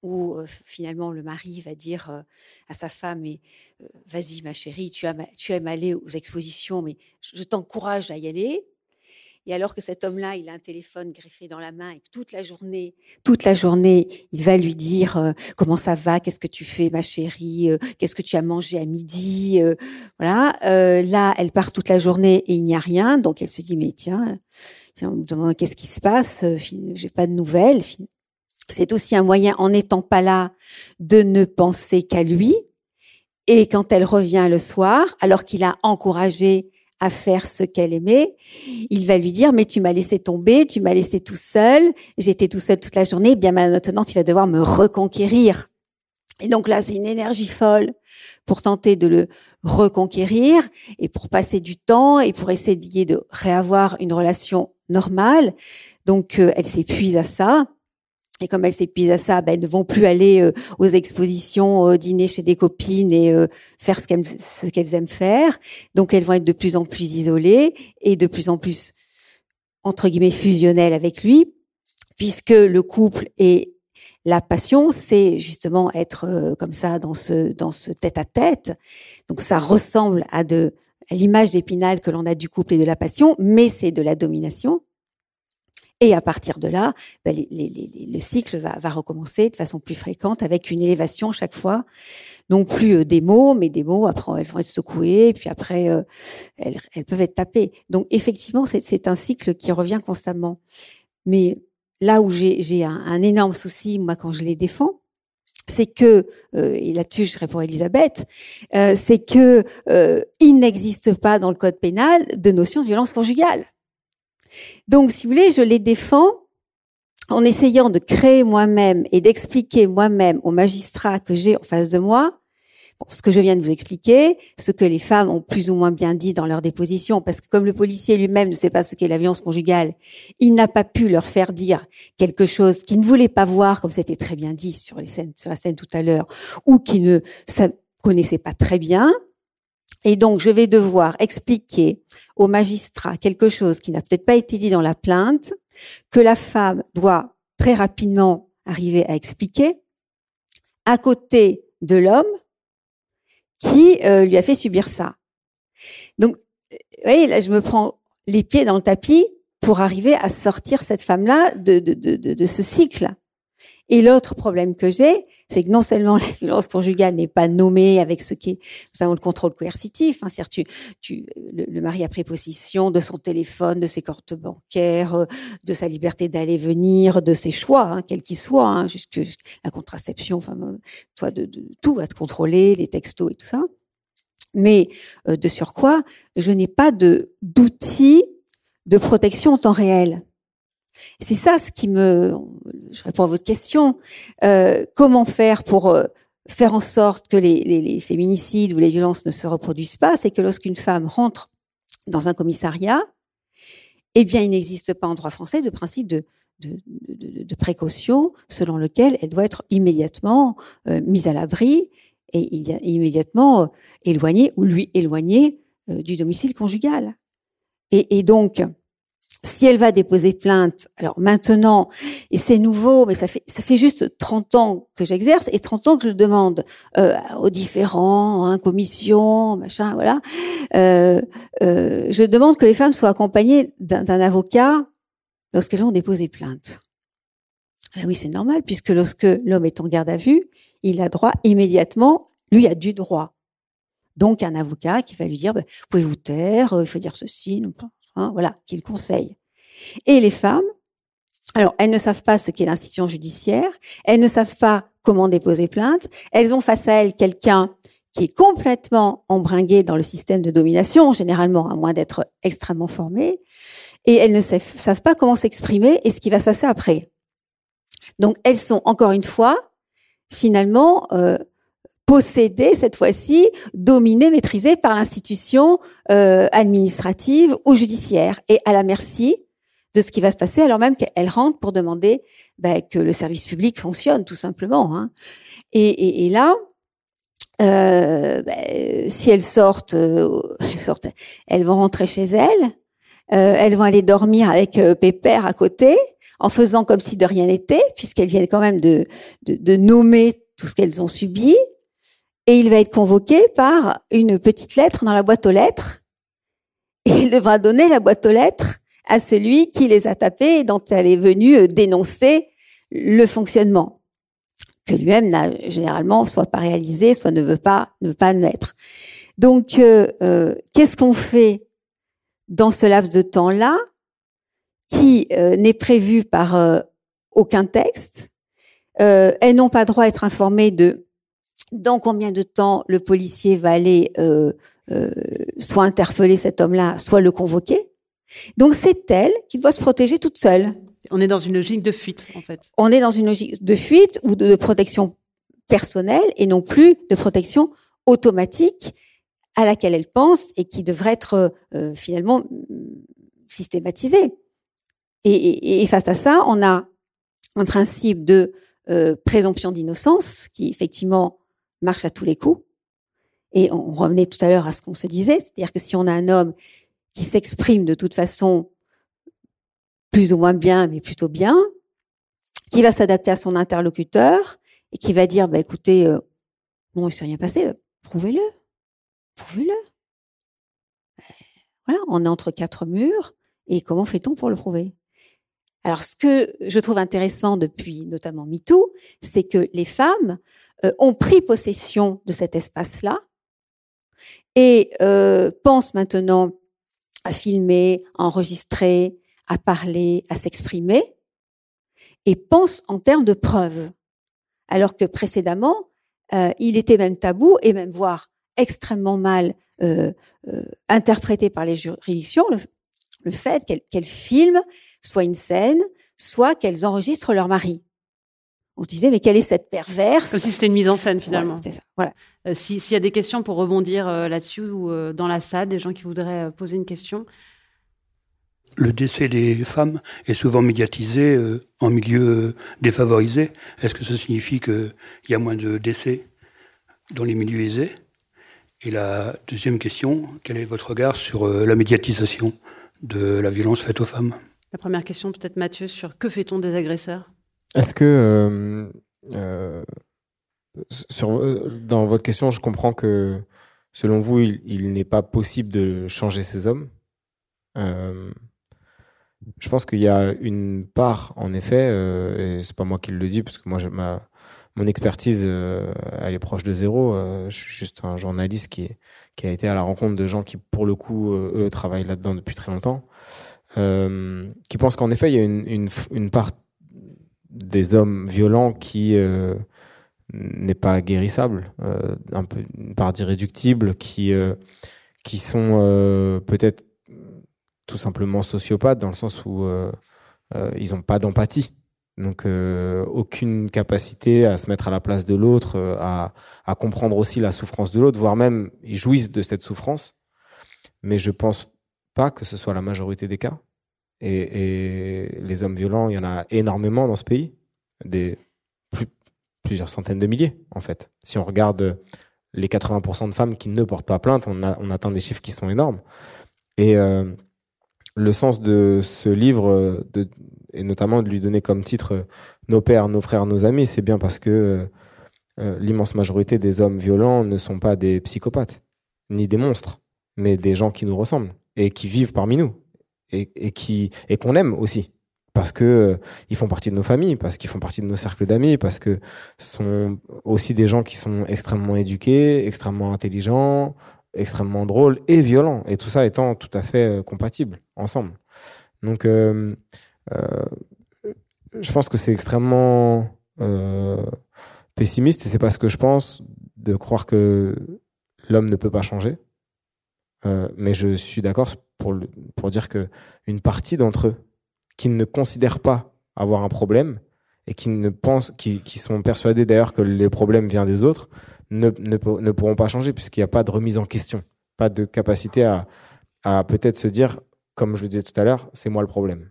Speaker 4: où finalement le mari va dire à sa femme mais vas-y ma chérie tu, tu aimes aller aux expositions mais je, t'encourage à y aller Et alors que cet homme-là, il a un téléphone greffé dans la main et toute la journée, toute la journée, il va lui dire euh, comment ça va, qu'est-ce que tu fais, ma chérie, euh, qu'est-ce que tu as mangé à midi, euh, voilà. là, elle part toute la journée et il n'y a rien, donc elle se dit mais tiens, tiens qu'est-ce qui se passe? J'ai pas de nouvelles. C'est aussi un moyen, en n'étant pas là, de ne penser qu'à lui. Et quand elle revient le soir, alors qu'il a encouragé à faire ce qu'elle aimait, il va lui dire mais tu m'as laissé tomber, tu m'as laissé tout seul, j'étais tout seul toute la journée, bien maintenant tu vas devoir me reconquérir. Et donc là, c'est une énergie folle pour tenter de le reconquérir et pour passer du temps et pour essayer de réavoir une relation normale. Donc euh, elle s'épuise à ça. Et comme elles s'épuisent à ça, ben, elles ne vont plus aller euh, aux expositions, euh, dîner chez des copines et euh, faire ce qu'elles, aiment faire. Donc elles vont être de plus en plus isolées et de plus en plus, entre guillemets, fusionnelles avec lui, puisque le couple et la passion, c'est justement être comme ça dans ce, dans ce tête-à-tête. Donc ça ressemble à de à l'image d'Épinal que l'on a du couple et de la passion, mais c'est de la domination. Et à partir de là, ben, le cycle va, recommencer de façon plus fréquente avec une élévation chaque fois. Non plus euh, des mots, mais des mots, après elles vont être secouées, puis après euh, elles, peuvent être tapées. Donc effectivement, c'est un cycle qui revient constamment. Mais là où j'ai un, énorme souci, moi, quand je les défends, c'est que, euh, et là-dessus je réponds à Elisabeth, c'est que il n'existe pas dans le code pénal de notion de violence conjugale. Donc, si vous voulez, je les défends en essayant de créer moi-même et d'expliquer moi-même aux magistrats que j'ai en face de moi ce que je viens de vous expliquer, ce que les femmes ont plus ou moins bien dit dans leur déposition, parce que comme le policier lui-même ne sait pas ce qu'est la violence conjugale, il n'a pas pu leur faire dire quelque chose qu'il ne voulait pas voir, comme c'était très bien dit sur la scène tout à l'heure, ou qu'il ne connaissait pas très bien. Et donc, je vais devoir expliquer au magistrat quelque chose qui n'a peut-être pas été dit dans la plainte, que la femme doit très rapidement arriver à expliquer, à côté de l'homme qui euh, lui a fait subir ça. Donc, vous voyez, là, je me prends les pieds dans le tapis pour arriver à sortir cette femme-là de, de, de, de, ce cycle. Et l'autre problème que j'ai, c'est que non seulement (laughs) la violence conjugale n'est pas nommée avec ce qui est, nous avons le contrôle coercitif, hein, c'est-à-dire tu, le, mari a pris possession de son téléphone, de ses cartes bancaires, euh, de sa liberté d'aller venir, de ses choix, hein, quels qu'ils soient, hein, jusque la contraception, enfin, euh, toi, de, tout va te contrôler, les textos et tout ça. Mais euh, de surcroît, je n'ai pas de d'outils de protection en temps réel. C'est ça ce qui me, je réponds à votre question, euh, comment faire pour euh, faire en sorte que les, les, les, féminicides ou les violences ne se reproduisent pas, c'est que lorsqu'une femme rentre dans un commissariat, eh bien, il n'existe pas en droit français de principe de, de, de, précaution selon lequel elle doit être immédiatement euh, mise à l'abri et immédiatement euh, éloignée ou lui éloignée du domicile conjugal. Et, et donc, si elle va déposer plainte, alors maintenant, et c'est nouveau, mais ça fait juste 30 ans que j'exerce et 30 ans que je demande euh, aux différents hein, commissions, machin, voilà, euh, euh, je demande que les femmes soient accompagnées d'un avocat lorsqu'elles vont déposer plainte. Ah oui, c'est normal puisque lorsque l'homme est en garde à vue, il a droit immédiatement, lui a du droit. Donc un avocat qui va lui dire, bah, pouvez vous taire, il faut dire ceci, non pas. Hein, voilà, qu'il conseille. Et les femmes, alors elles ne savent pas ce qu'est l'institution judiciaire, elles ne savent pas comment déposer plainte, elles ont face à elles quelqu'un qui est complètement embringué dans le système de domination, généralement, à moins d'être extrêmement formé, et elles ne savent, pas comment s'exprimer et ce qui va se passer après. Donc elles sont encore une fois, finalement, euh, possédé cette fois-ci, dominé, maîtrisé par l'institution euh, administrative ou judiciaire et à la merci de ce qui va se passer alors même qu'elle rentre pour demander ben, que le service public fonctionne tout simplement. Hein. Et, et, et, là, euh, ben, si elles sortent, euh, elles sortent, elles vont rentrer chez elles, euh, elles vont aller dormir avec euh, Pépère à côté, en faisant comme si de rien n'était, puisqu'elles viennent quand même de, de, de nommer tout ce qu'elles ont subi et il va être convoqué par une petite lettre dans la boîte aux lettres et il devra donner la boîte aux lettres à celui qui les a tapés et dont elle est venue euh, dénoncer le fonctionnement, que lui-même n'a généralement soit pas réalisé, soit ne veut pas ne veut pas admettre. Donc, euh, euh, qu'est-ce qu'on fait dans ce laps de temps-là qui n'est prévu par aucun texte Elles n'ont pas droit à être informées de dans combien de temps le policier va aller soit interpeller cet homme-là, soit le convoquer? Donc c'est elle qui doit se protéger toute seule.
Speaker 1: On est dans une logique de fuite, en fait.
Speaker 4: On est dans une logique de fuite ou de protection personnelle et non plus de protection automatique à laquelle elle pense et qui devrait être euh, finalement systématisée. Et, face à ça, on a un principe de euh, présomption d'innocence qui effectivement marche à tous les coups. Et on revenait tout à l'heure à ce qu'on se disait, c'est-à-dire que si on a un homme qui s'exprime de toute façon plus ou moins bien, mais plutôt bien, qui va s'adapter à son interlocuteur et qui va dire, bah, écoutez, euh, bon, il s'est rien passé, euh, prouvez-le, prouvez-le. Voilà, on est entre quatre murs et comment fait-on pour le prouver? Alors, ce que je trouve intéressant depuis notamment MeToo, c'est que les femmes euh, ont pris possession de cet espace-là et pensent maintenant à filmer, à enregistrer, à parler, à s'exprimer, et pense en termes de preuves. Alors que précédemment, euh, il était même tabou et même voire extrêmement mal euh, euh, interprété par les juridictions le, fait qu'elles filment soit une scène, soit qu'elles enregistrent leur mari. On se disait, mais quelle est cette perverse
Speaker 1: Comme si c'était une mise en scène finalement.
Speaker 4: c'est ça. Voilà.
Speaker 1: S'il y a des questions pour rebondir là-dessus ou dans la salle, des gens qui voudraient poser une question,
Speaker 7: le décès des femmes est souvent médiatisé euh, en milieu défavorisé. Est-ce que ça signifie qu'il y a moins de décès dans les milieux aisés? Et la deuxième question, quel est votre regard sur euh, la médiatisation de la violence faite aux femmes?
Speaker 1: La première question, peut-être Mathieu, sur que fait-on des agresseurs?
Speaker 6: Est-ce que, euh, sur, dans votre question, je comprends que selon vous, il, il n'est pas possible de changer ces hommes je pense qu'il y a une part, en effet, euh, et c'est pas moi qui le dis, parce que moi, ma, mon expertise, euh, elle est proche de zéro. Euh, je suis juste un journaliste qui, qui a été à la rencontre de gens qui, pour le coup, euh, eux, travaillent là-dedans depuis très longtemps, euh, qui pensent qu'en effet, il y a une, une, une, part des hommes violents qui n'est pas guérissable, un peu une part d'irréductible, qui, qui sont peut-être tout simplement sociopathes dans le sens où euh, euh, ils n'ont pas d'empathie. Donc euh, aucune capacité à se mettre à la place de l'autre, à, à, comprendre aussi la souffrance de l'autre, voire même ils jouissent de cette souffrance. Mais je pense pas que ce soit la majorité des cas. Et, les hommes violents, il y en a énormément dans ce pays, des plus, plusieurs centaines de milliers en fait. Si on regarde les 80% de femmes qui ne portent pas plainte, on, atteint des chiffres qui sont énormes. Et euh, le sens de ce livre, euh, et notamment de lui donner comme titre euh, Nos pères, nos frères, nos amis, c'est bien parce que l'immense majorité des hommes violents ne sont pas des psychopathes, ni des monstres, mais des gens qui nous ressemblent et qui vivent parmi nous et, qui et qu'on aime aussi parce que ils font partie de nos familles, parce qu'ils font partie de nos cercles d'amis, parce que sont aussi des gens qui sont extrêmement éduqués, extrêmement intelligents, extrêmement drôle et violent, et tout ça étant tout à fait euh, compatible ensemble. Donc, euh, euh, je pense que c'est extrêmement pessimiste, et c'est pas ce que je pense, de croire que l'homme ne peut pas changer. Mais je suis d'accord pour, pour dire que une partie d'entre eux qui ne considèrent pas avoir un problème et qui ne pensent, qui, qui sont persuadés d'ailleurs que les problèmes viennent des autres, ne, ne, pourront pas changer puisqu'il n'y a pas de remise en question, pas de capacité à, à peut-être se dire, comme je le disais tout à l'heure, c'est moi le problème.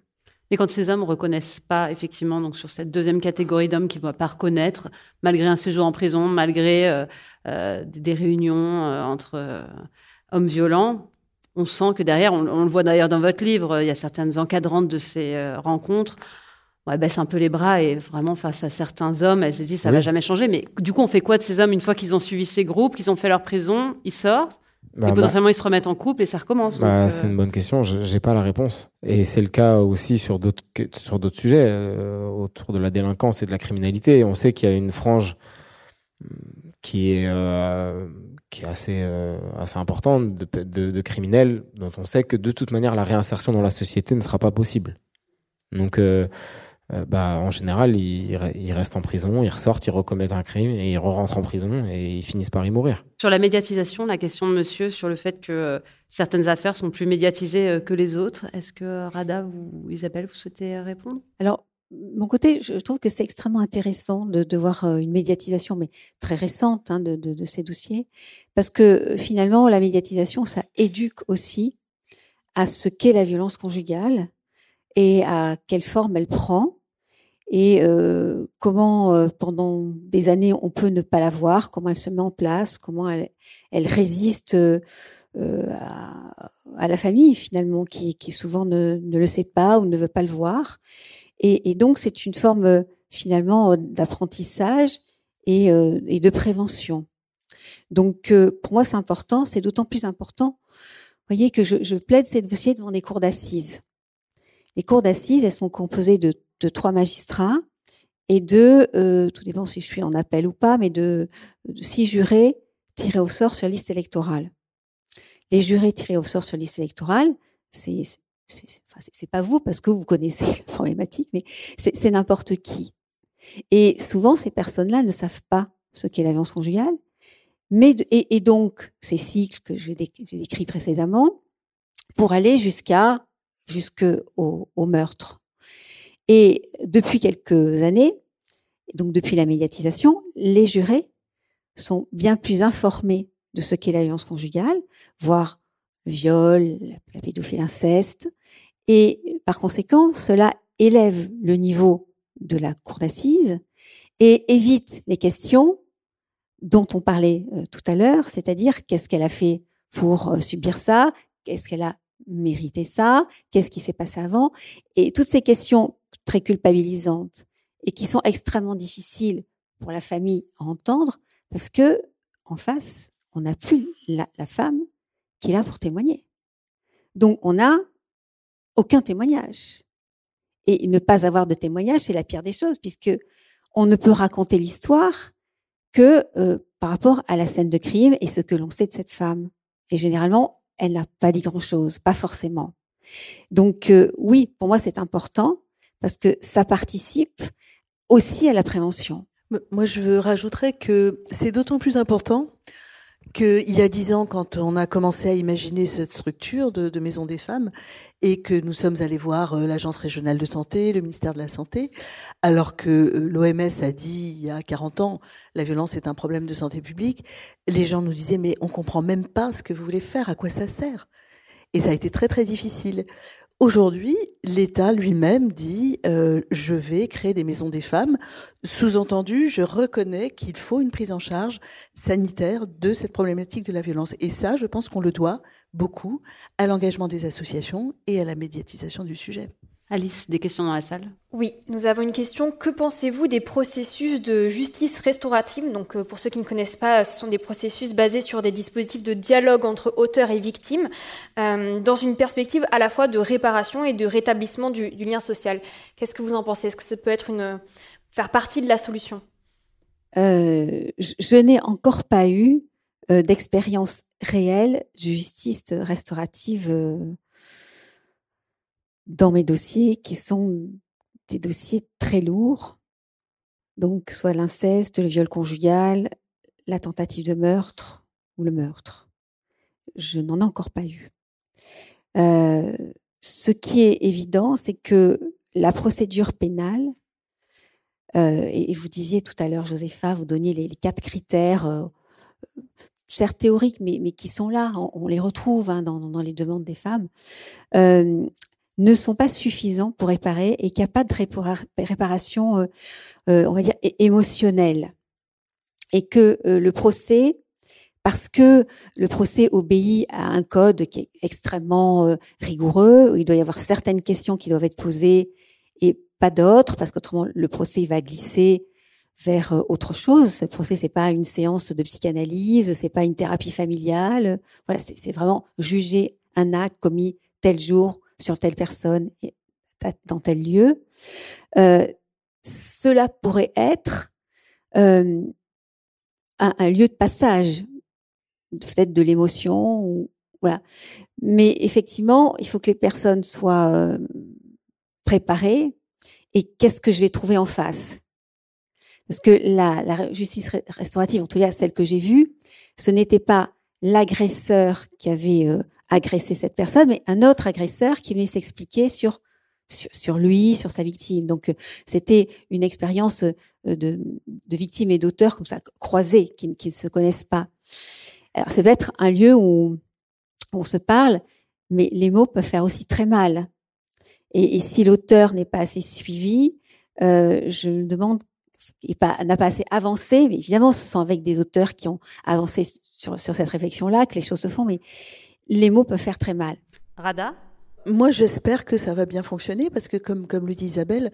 Speaker 1: Et quand ces hommes ne reconnaissent pas, effectivement, donc sur cette deuxième catégorie d'hommes qui ne vont pas reconnaître, malgré un séjour en prison, malgré euh, euh, des réunions euh, entre hommes violents, on sent que derrière, on, on le voit d'ailleurs dans votre livre, il y a certaines encadrantes de ces rencontres elle baisse un peu les bras et vraiment face à certains hommes, elle se dit ça ne va jamais changer. Mais du coup, on fait quoi de ces hommes une fois qu'ils ont suivi ces groupes, qu'ils ont fait leur prison, ils sortent bah, et potentiellement, ils se remettent en couple et ça recommence.
Speaker 6: Bah, euh, c'est une bonne question. J'ai pas la réponse. Et c'est le cas aussi sur d'autres sur d'autres sujets euh, autour de la délinquance et de la criminalité. On sait qu'il y a une frange mm, qui est euh, qui est assez assez importante de, de, de, criminels dont on sait que de toute manière la réinsertion dans la société ne sera pas possible. Donc euh, bah, en général, ils, restent en prison, ils ressortent, ils recommettent un crime et ils rentrent en prison et ils finissent par y mourir.
Speaker 1: Sur la médiatisation, la question de monsieur sur le fait que euh, certaines affaires sont plus médiatisées euh, que les autres, est-ce que Rada ou Isabelle, vous souhaitez répondre?
Speaker 4: Alors, mon côté, je trouve que c'est extrêmement intéressant de, voir une médiatisation, mais très récente, hein, de, de, ces dossiers, parce que finalement, la médiatisation, ça éduque aussi à ce qu'est la violence conjugale et à quelle forme elle prend et euh, comment euh, pendant des années on peut ne pas la voir, comment elle se met en place, comment elle, elle résiste euh, à, à, la famille finalement qui, qui souvent ne, ne, le sait pas ou ne veut pas le voir. Et, et donc c'est une forme finalement d'apprentissage et, et, de prévention. Donc pour moi c'est important, c'est d'autant plus important. Voyez que je, je plaide ces dossiers devant des cours d'assises. Les cours d'assises, elles sont composées de de trois magistrats et de, euh, tout dépend si je suis en appel ou pas, mais de, six jurés tirés au sort sur liste électorale. Les jurés tirés au sort sur liste électorale, c'est c'est pas vous parce que vous connaissez (laughs) la problématique, mais c'est n'importe qui. Et souvent, ces personnes-là ne savent pas ce qu'est la violence conjugale, mais et, donc ces cycles que j'ai décrits précédemment pour aller jusqu'à jusqu'au au meurtre. Et depuis quelques années, donc depuis la médiatisation, les jurés sont bien plus informés de ce qu'est la violence conjugale, voire viol, la pédophilie, l'inceste. Et par conséquent, cela élève le niveau de la cour d'assises et évite les questions dont on parlait euh, tout à l'heure, c'est-à-dire qu'est-ce qu'elle a fait pour euh, subir ça, qu'est-ce qu'elle a mérité ça, qu'est-ce qui s'est passé avant. Et toutes ces questions très culpabilisantes et qui sont extrêmement difficiles pour la famille à entendre parce que en face, on n'a plus la, femme qui est là pour témoigner. Donc on n'a aucun témoignage. Et ne pas avoir de témoignage, c'est la pire des choses puisque on ne peut raconter l'histoire que euh, par rapport à la scène de crime et ce que l'on sait de cette femme. Et généralement, elle n'a pas dit grand-chose, pas forcément. Donc euh, oui, pour moi c'est important parce que ça participe aussi à la prévention.
Speaker 3: Moi, je veux rajouter que c'est d'autant plus important qu'il y a dix ans, quand on a commencé à imaginer cette structure de, de maison des femmes et que nous sommes allés voir euh, l'Agence régionale de santé, le ministère de la Santé, alors que euh, l'OMS a dit il y a 40 ans, la violence est un problème de santé publique, les gens nous disaient, mais on comprend même pas ce que vous voulez faire, à quoi ça sert. Et ça a été très très difficile. Aujourd'hui, l'État lui-même dit euh, je vais créer des maisons des femmes. Sous-entendu, je reconnais qu'il faut une prise en charge sanitaire de cette problématique de la violence. Et ça, je pense qu'on le doit beaucoup à l'engagement des associations et à la médiatisation du sujet.
Speaker 1: Alice, des questions dans la salle?
Speaker 2: Oui, nous avons une question. Que pensez-vous des processus de justice restaurative? Donc, euh, pour ceux qui ne connaissent pas, ce sont des processus basés sur des dispositifs de dialogue entre auteurs et victimes, euh, dans une perspective à la fois de réparation et de rétablissement du, lien social. Qu'est-ce que vous en pensez? Est-ce que ça peut être une, faire partie de la solution?
Speaker 4: Euh, Je, n'ai encore pas eu d'expérience réelle de justice restaurative dans mes dossiers qui sont des dossiers très lourds. Donc, soit l'inceste, le viol conjugal, la tentative de meurtre ou le meurtre. Je n'en ai encore pas eu. Euh, ce qui est évident, c'est que la procédure pénale, euh, et, vous disiez tout à l'heure, Josépha, vous donniez les, quatre critères, euh, certes théoriques, mais, qui sont là, on, les retrouve hein, dans, les demandes des femmes. Ne sont pas suffisants pour réparer et qu'il n'y a pas de réparation, euh, euh, on va dire, émotionnelle. Et que euh, le procès, parce que le procès obéit à un code qui est extrêmement rigoureux, il doit y avoir certaines questions qui doivent être posées et pas d'autres, parce qu'autrement le procès va glisser vers autre chose. Ce procès, c'est pas une séance de psychanalyse, c'est pas une thérapie familiale. Voilà, c'est vraiment juger un acte commis tel jour sur telle personne et dans tel lieu. Euh, cela pourrait être euh, un, lieu de passage, peut-être de l'émotion, ou voilà. Mais effectivement, il faut que les personnes soient euh, préparées. Et qu'est-ce que je vais trouver en face? Parce que la, la justice restaurative, en tout cas celle que j'ai vue, ce n'était pas l'agresseur qui avait agressé cette personne, mais un autre agresseur qui venait s'expliquer sur, sur, lui, sur sa victime. Donc euh, c'était une expérience euh, de, de victime et d'auteur comme ça croisés, qui, qui ne se connaissent pas. Alors c'est peut-être un lieu où on se parle, mais les mots peuvent faire aussi très mal. Et, et si l'auteur n'est pas assez suivi, euh, je me demande n'a pas assez avancé, mais évidemment, ce sont avec des auteurs qui ont avancé sur, sur cette réflexion-là que les choses se font, mais les mots peuvent faire très mal.
Speaker 1: Rada?
Speaker 3: Moi, j'espère que ça va bien fonctionner parce que, comme, comme le dit Isabelle,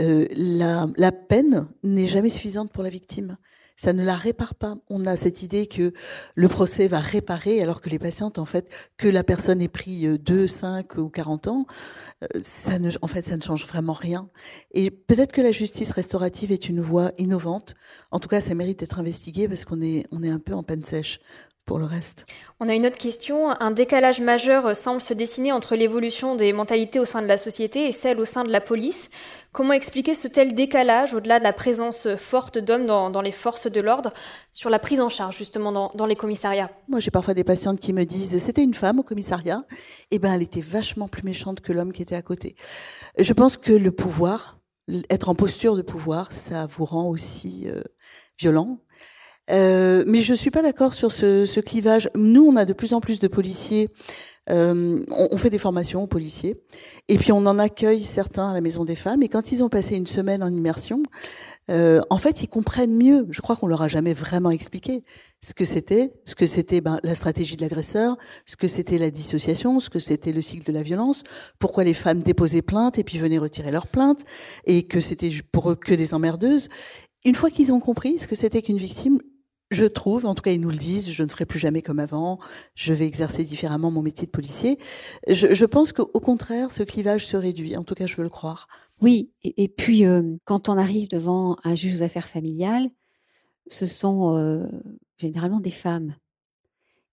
Speaker 3: euh, la, la peine n'est jamais suffisante pour la victime ça ne la répare pas. On a cette idée que le procès va réparer, alors que les patientes, en fait, que la personne ait pris 2, 5 ou 40 ans, euh, ça ne, en fait, ça ne change vraiment rien. Et peut-être que la justice restaurative est une voie innovante. En tout cas, ça mérite d'être investigué parce qu'on est, on est un peu en panne sèche pour le reste.
Speaker 2: On a une autre question. Un décalage majeur semble se dessiner entre l'évolution des mentalités au sein de la société et celle au sein de la police. Comment expliquer ce tel décalage, au-delà de la présence forte d'hommes dans, les forces de l'ordre, sur la prise en charge justement dans, les commissariats?
Speaker 3: Moi, j'ai parfois des patientes qui me disent c'était une femme au commissariat, et eh ben elle était vachement plus méchante que l'homme qui était à côté. Je pense que le pouvoir, être en posture de pouvoir, ça vous rend aussi euh, violent. Euh, mais je suis pas d'accord sur ce, ce, clivage. Nous, on a de plus en plus de policiers euh, on, fait des formations aux policiers, et puis on en accueille certains à la Maison des Femmes. Et quand ils ont passé une semaine en immersion, euh, en fait, ils comprennent mieux. Je crois qu'on leur a jamais vraiment expliqué ce que c'était, ce que c'était ben, la stratégie de l'agresseur, ce que c'était la dissociation, ce que c'était le cycle de la violence, pourquoi les femmes déposaient plainte et puis venaient retirer leur plainte, et que c'était pour eux que des emmerdeuses. Une fois qu'ils ont compris ce que c'était qu'une victime, je trouve, en tout cas ils nous le disent, je ne ferai plus jamais comme avant, je vais exercer différemment mon métier de policier. Je, pense qu'au contraire, ce clivage se réduit, en tout cas je veux le croire.
Speaker 4: Oui, et, puis euh, quand on arrive devant un juge aux affaires familiales, ce sont euh, généralement des femmes.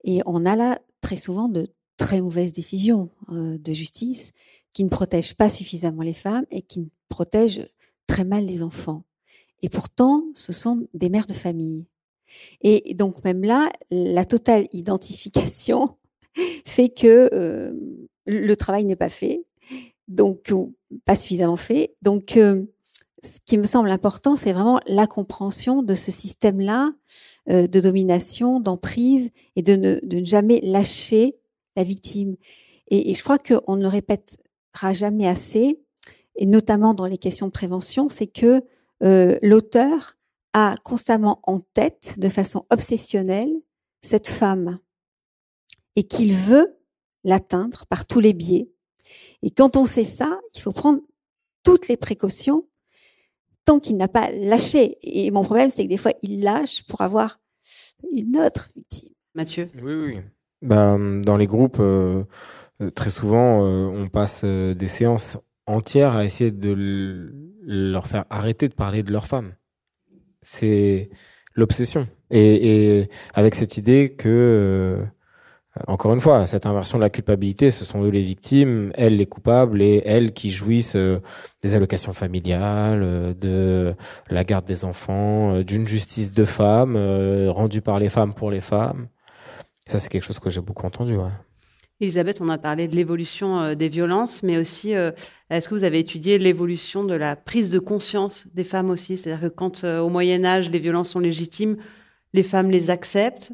Speaker 4: Et on a là très souvent de très mauvaises décisions euh, de justice qui ne protègent pas suffisamment les femmes et qui protègent très mal les enfants. Et pourtant, ce sont des mères de famille. Et donc même là, la totale identification (laughs) fait que euh, le travail n'est pas fait, donc pas suffisamment fait. Donc euh, ce qui me semble important, c'est vraiment la compréhension de ce système-là euh, de domination, d'emprise et de ne, jamais lâcher la victime. Et, et je crois qu'on ne répétera jamais assez, et notamment dans les questions de prévention, c'est que l'auteur a constamment en tête, de façon obsessionnelle, cette femme et qu'il veut l'atteindre par tous les biais. Et quand on sait ça, il faut prendre toutes les précautions tant qu'il n'a pas lâché. Et mon problème, c'est que des fois, il lâche pour avoir une autre victime.
Speaker 1: Mathieu?
Speaker 6: Oui, oui. Bah, dans les groupes, euh, euh, très souvent, euh, on passe des séances entières à essayer de leur faire arrêter de parler de leur femme c'est l'obsession. Et, avec cette idée que, euh, encore une fois, cette inversion de la culpabilité, ce sont eux les victimes, elles les coupables, et elles qui jouissent euh, des allocations familiales, euh, de la garde des enfants, d'une justice de femmes, rendue par les femmes pour les femmes. Ça, c'est quelque chose que j'ai beaucoup entendu. Ouais.
Speaker 1: Elisabeth, on a parlé de l'évolution euh, des violences, mais aussi, euh, est-ce que vous avez étudié l'évolution de la prise de conscience des femmes aussi? C'est-à-dire que quand, euh, au Moyen Âge, les violences sont légitimes, les femmes les acceptent,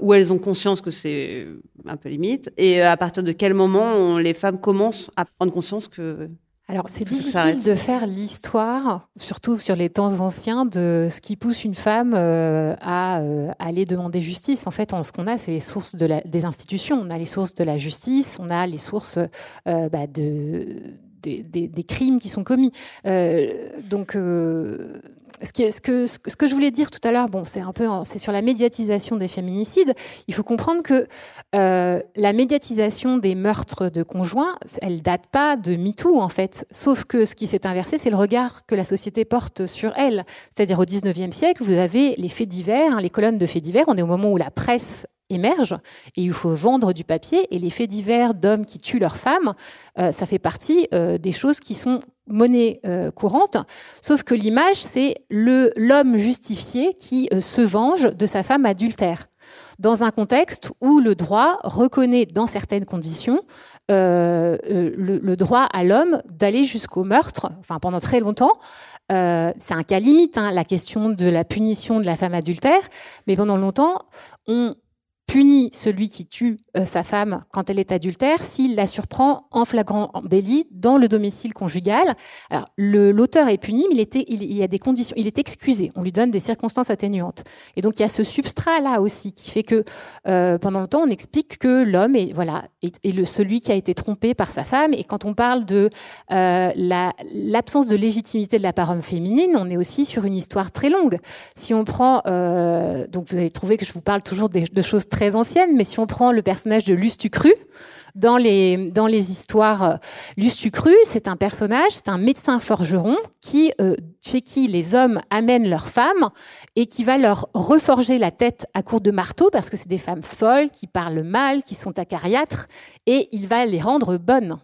Speaker 1: ou elles ont conscience que c'est un peu limite, et à partir de quel moment les femmes commencent à prendre conscience que
Speaker 5: alors, c'est difficile de faire l'histoire, surtout sur les temps anciens, de ce qui pousse une femme euh, à euh, aller demander justice. En fait, ce qu'on a, c'est les sources de la, des institutions. On a les sources de la justice, on a les sources euh, bah, de, des, des, crimes qui sont commis. donc, ce, que je voulais dire tout à l'heure, bon, c'est un peu, c'est sur la médiatisation des féminicides. Il faut comprendre que euh, la médiatisation des meurtres de conjoints, elle date pas de MeToo en fait. Sauf que ce qui s'est inversé, c'est le regard que la société porte sur elle. C'est-à-dire au 19e siècle, vous avez les faits divers, hein, les colonnes de faits divers. On est au moment où la presse émerge et il faut vendre du papier et les faits divers d'hommes qui tuent leurs femmes, euh, ça fait partie euh, des choses qui sont monnaie euh, courante, sauf que l'image, c'est l'homme justifié qui se venge de sa femme adultère, dans un contexte où le droit reconnaît, dans certaines conditions, le, le, droit à l'homme d'aller jusqu'au meurtre, enfin pendant très longtemps. c'est un cas limite, hein, la question de la punition de la femme adultère, mais pendant longtemps, on punit celui qui tue euh, sa femme quand elle est adultère s'il la surprend en flagrant délit dans le domicile conjugal. Alors, l'auteur est puni, mais il, y a des conditions, il est excusé. On lui donne des circonstances atténuantes. Et donc, il y a ce substrat-là aussi qui fait que euh, pendant longtemps, on explique que l'homme est, voilà, est, celui qui a été trompé par sa femme. Et quand on parle de euh, l'absence de légitimité de la part féminine, on est aussi sur une histoire très longue. Si on prend, euh, donc vous allez trouver que je vous parle toujours de choses très ancienne, mais si on prend le personnage de Lustucru, dans les, dans les histoires, euh, Lustucru, c'est un personnage, c'est un médecin forgeron qui, euh, chez qui les hommes amènent leurs femmes et qui va leur reforger la tête à court de marteau parce que c'est des femmes folles qui parlent mal, qui sont acariâtres et il va les rendre bonnes.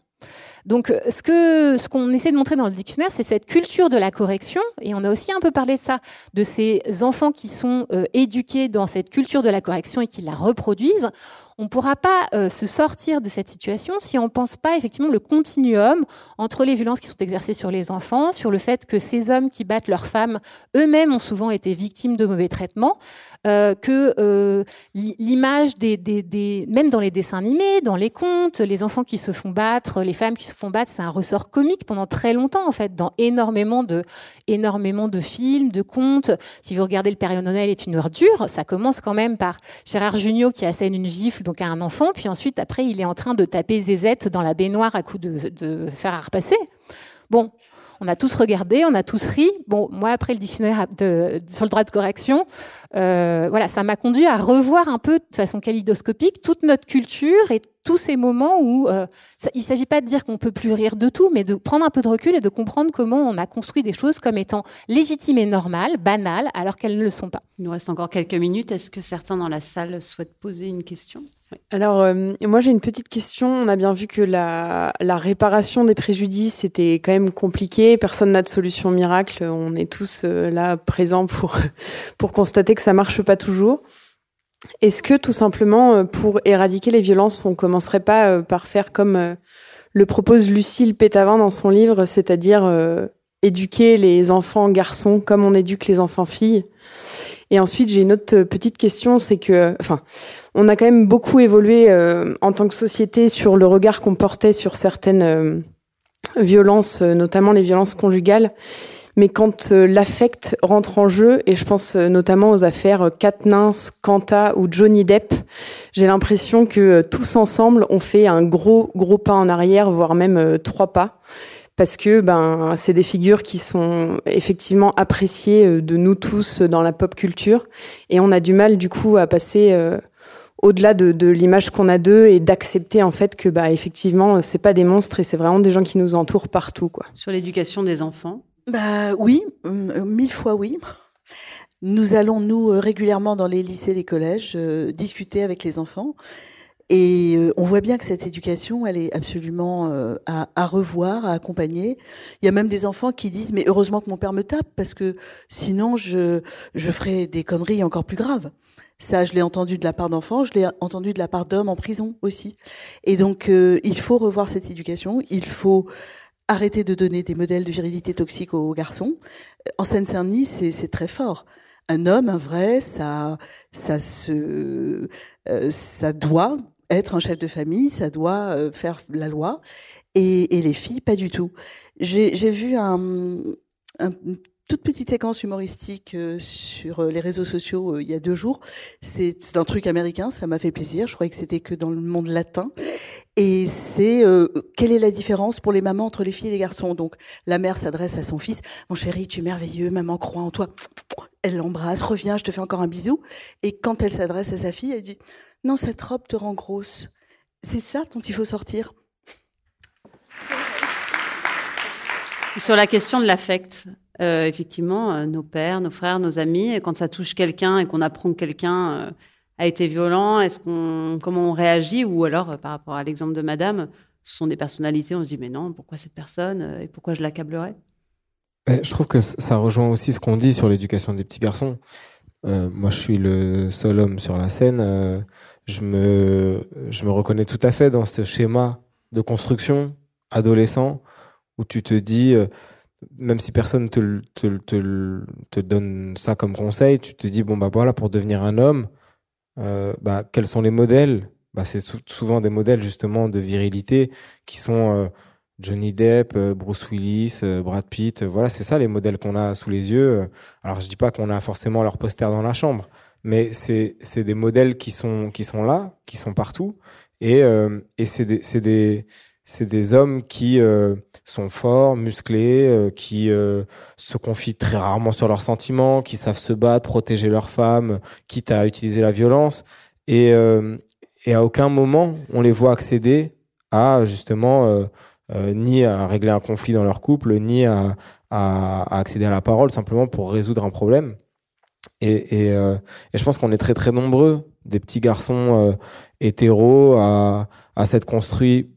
Speaker 5: Donc, euh, ce que ce qu'on essaie de montrer dans le dictionnaire, c'est cette culture de la correction, et on a aussi un peu parlé de ça, de ces enfants qui sont euh, éduqués dans cette culture de la correction et qui la reproduisent. On ne pourra pas euh, se sortir de cette situation si on ne pense pas effectivement le continuum entre les violences qui sont exercées sur les enfants, sur le fait que ces hommes qui battent leurs femmes eux-mêmes ont souvent été victimes de mauvais traitements, euh, que euh, l'image des, même dans les dessins animés, dans les contes, les enfants qui se font battre, les femmes qui se font battre, c'est un ressort comique pendant très longtemps en fait, dans énormément de énormément de films, de contes. Si vous regardez Le Père Noël est une ordure, ça commence quand même par Gérard Jugnot qui assène une gifle donc à un enfant, puis ensuite, après, il est en train de taper Zézette dans la baignoire à coup de, de fer à repasser. Bon, on a tous regardé, on a tous ri. Bon, moi, après le dictionnaire sur le droit de correction, euh, voilà, ça m'a conduit à revoir un peu de façon kalidoscopique toute notre culture et tous ces moments où euh, il ne s'agit pas de dire qu'on peut plus rire de tout, mais de prendre un peu de recul et de comprendre comment on a construit des choses comme étant légitimes et normales, banales, alors qu'elles ne le sont pas.
Speaker 1: Il nous reste encore quelques minutes. Est-ce que certains dans la salle souhaitent poser une question?
Speaker 8: Alors, euh, moi j'ai une petite question. On a bien vu que la, réparation des préjudices était quand même compliquée. Personne n'a de solution miracle. On est tous euh, là présents pour, (laughs) pour constater que ça marche pas toujours. Est-ce que tout simplement, euh, pour éradiquer les violences, on commencerait pas par faire comme le propose Lucille Pétavin dans son livre, c'est-à-dire éduquer les enfants garçons comme on éduque les enfants filles? Et ensuite, j'ai une autre petite question, c'est que, enfin, on a quand même beaucoup évolué euh, en tant que société sur le regard qu'on portait sur certaines euh, violences, euh, notamment les violences conjugales. Mais quand l'affect rentre en jeu, et je pense notamment aux affaires Katnins, Kanta ou Johnny Depp, j'ai l'impression que tous ensemble, on fait un gros, gros pas en arrière, voire même trois pas parce que ben c'est des figures qui sont effectivement appréciées euh, de nous tous dans la pop culture et on a du mal du coup à passer euh, au-delà de, de l'image qu'on a d'eux et d'accepter en fait que bah effectivement c'est pas des monstres et c'est vraiment des gens qui nous entourent partout quoi.
Speaker 1: Sur l'éducation des enfants?
Speaker 3: Bah oui, euh, mille fois oui. Nous allons nous régulièrement dans les lycées, les collèges discuter avec les enfants et euh, on voit bien que cette éducation, elle est absolument euh, à, à, revoir, à accompagner. Il y a même des enfants qui disent mais heureusement que mon père me tape parce que sinon je je ferais des conneries encore plus graves. Ça, je l'ai entendu de la part d'enfants, je l'ai entendu de la part d'hommes en prison aussi. Et donc, euh, il faut revoir cette éducation. Il faut arrêter de donner des modèles de virilité toxique aux garçons. En Seine-Saint-Denis, c'est très fort un homme, un vrai, ça, ça se, ça doit être un chef de famille, ça doit euh, faire la loi, et, les filles, pas du tout. J'ai vu un, un, une toute petite séquence humoristique euh, sur euh, les réseaux sociaux il y a deux jours. C'est un truc américain, ça m'a fait plaisir. Je croyais que c'était que dans le monde latin. Et c'est quelle est la différence pour les mamans entre les filles et les garçons? Donc la mère s'adresse à son fils, mon chéri, tu es merveilleux, maman croit en toi. Elle l'embrasse, reviens, je te fais encore un bisou. Et quand elle s'adresse à sa fille, elle dit, non, cette robe te rend grosse. C'est ça dont il faut sortir.
Speaker 1: Sur la question de l'affect, euh, effectivement, euh, nos pères, nos frères, nos amis, quand ça touche quelqu'un et qu'on apprend que quelqu'un euh, a été violent, est-ce qu'on, comment on réagit? Ou alors, par rapport à l'exemple de Madame, ce sont des personnalités, on se dit mais non, pourquoi cette personne et pourquoi je l'accablerais?
Speaker 6: Je trouve que ça rejoint aussi ce qu'on dit sur l'éducation des petits garçons. Moi, je suis le seul homme sur la scène. je me, je me reconnais tout à fait dans ce schéma de construction adolescent où tu te dis, euh, même si personne te, te, te, donne ça comme conseil, tu te dis, bon, bah voilà, pour devenir un homme, euh, bah, quels sont les modèles? Bah, C'est souvent des modèles justement de virilité qui sont euh, Johnny Depp, Bruce Willis, Brad Pitt. voilà, c'est ça les modèles qu'on a sous les yeux. Alors je dis pas qu'on a forcément leur poster dans la chambre, mais c'est des modèles qui sont, qui sont là, qui sont partout. Et, et c'est des, des, des hommes qui sont forts, musclés, euh, qui euh, se confient très rarement sur leurs sentiments, qui savent se battre, protéger leurs femmes, quitte à utiliser la violence. Et, euh, et à aucun moment on les voit accéder à justement ni à régler un conflit dans leur couple, ni à, accéder à la parole simplement pour résoudre un problème. Et, et je pense qu'on est très très nombreux, des petits garçons hétéros, à, s'être construits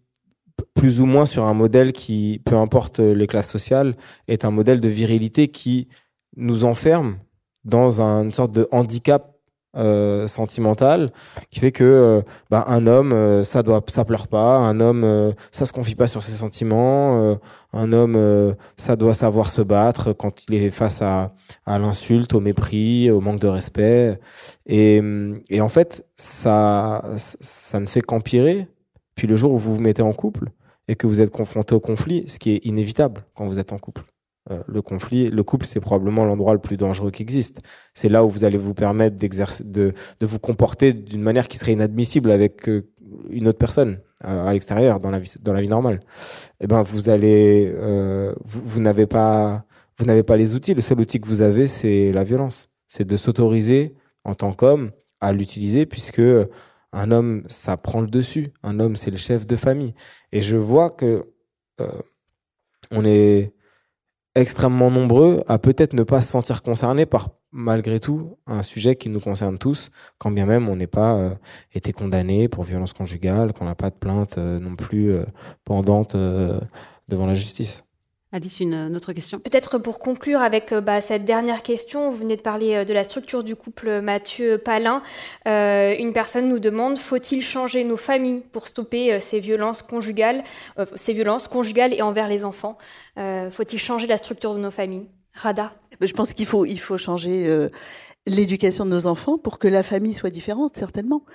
Speaker 6: plus ou moins sur un modèle qui, peu importe les classes sociales, est un modèle de virilité qui nous enferme dans une sorte de handicap euh, sentimental qui fait que euh, bah, un homme euh, ça doit ça pleure pas un homme ça se confie pas sur ses sentiments un homme ça doit savoir se battre quand il est face à, à l'insulte au mépris au manque de respect et, et en fait ça ça ne fait qu'empirer puis le jour où vous vous mettez en couple et que vous êtes confronté au conflit, ce qui est inévitable quand vous êtes en couple. Euh, le conflit, le couple, c'est probablement l'endroit le plus dangereux qui existe. C'est là où vous allez vous permettre de, vous comporter d'une manière qui serait inadmissible avec euh, une autre personne euh, à l'extérieur dans la vie, normale. Eh ben, vous allez, vous, n'avez pas, les outils. Le seul outil que vous avez, c'est la violence. C'est de s'autoriser en tant qu'homme à l'utiliser puisque un homme, ça prend le dessus. Un homme, c'est le chef de famille. Et je vois que on est extrêmement nombreux à peut-être ne pas se sentir concernés par malgré tout un sujet qui nous concerne tous, quand bien même on n'est pas euh, été condamné pour violence conjugale, qu'on n'a pas de plainte euh, non plus pendante devant la justice.
Speaker 1: Alice, une, autre question?
Speaker 2: Peut-être pour conclure avec euh, bah, cette dernière question, vous venez de parler euh, de la structure du couple Mathieu-Palin. Euh, une personne nous demande, faut-il changer nos familles pour stopper ces violences conjugales, ces violences conjugales et envers les enfants? Faut-il changer la structure de nos familles? Rada?
Speaker 3: Je pense qu'il faut, il faut changer l'éducation de nos enfants pour que la famille soit différente, certainement.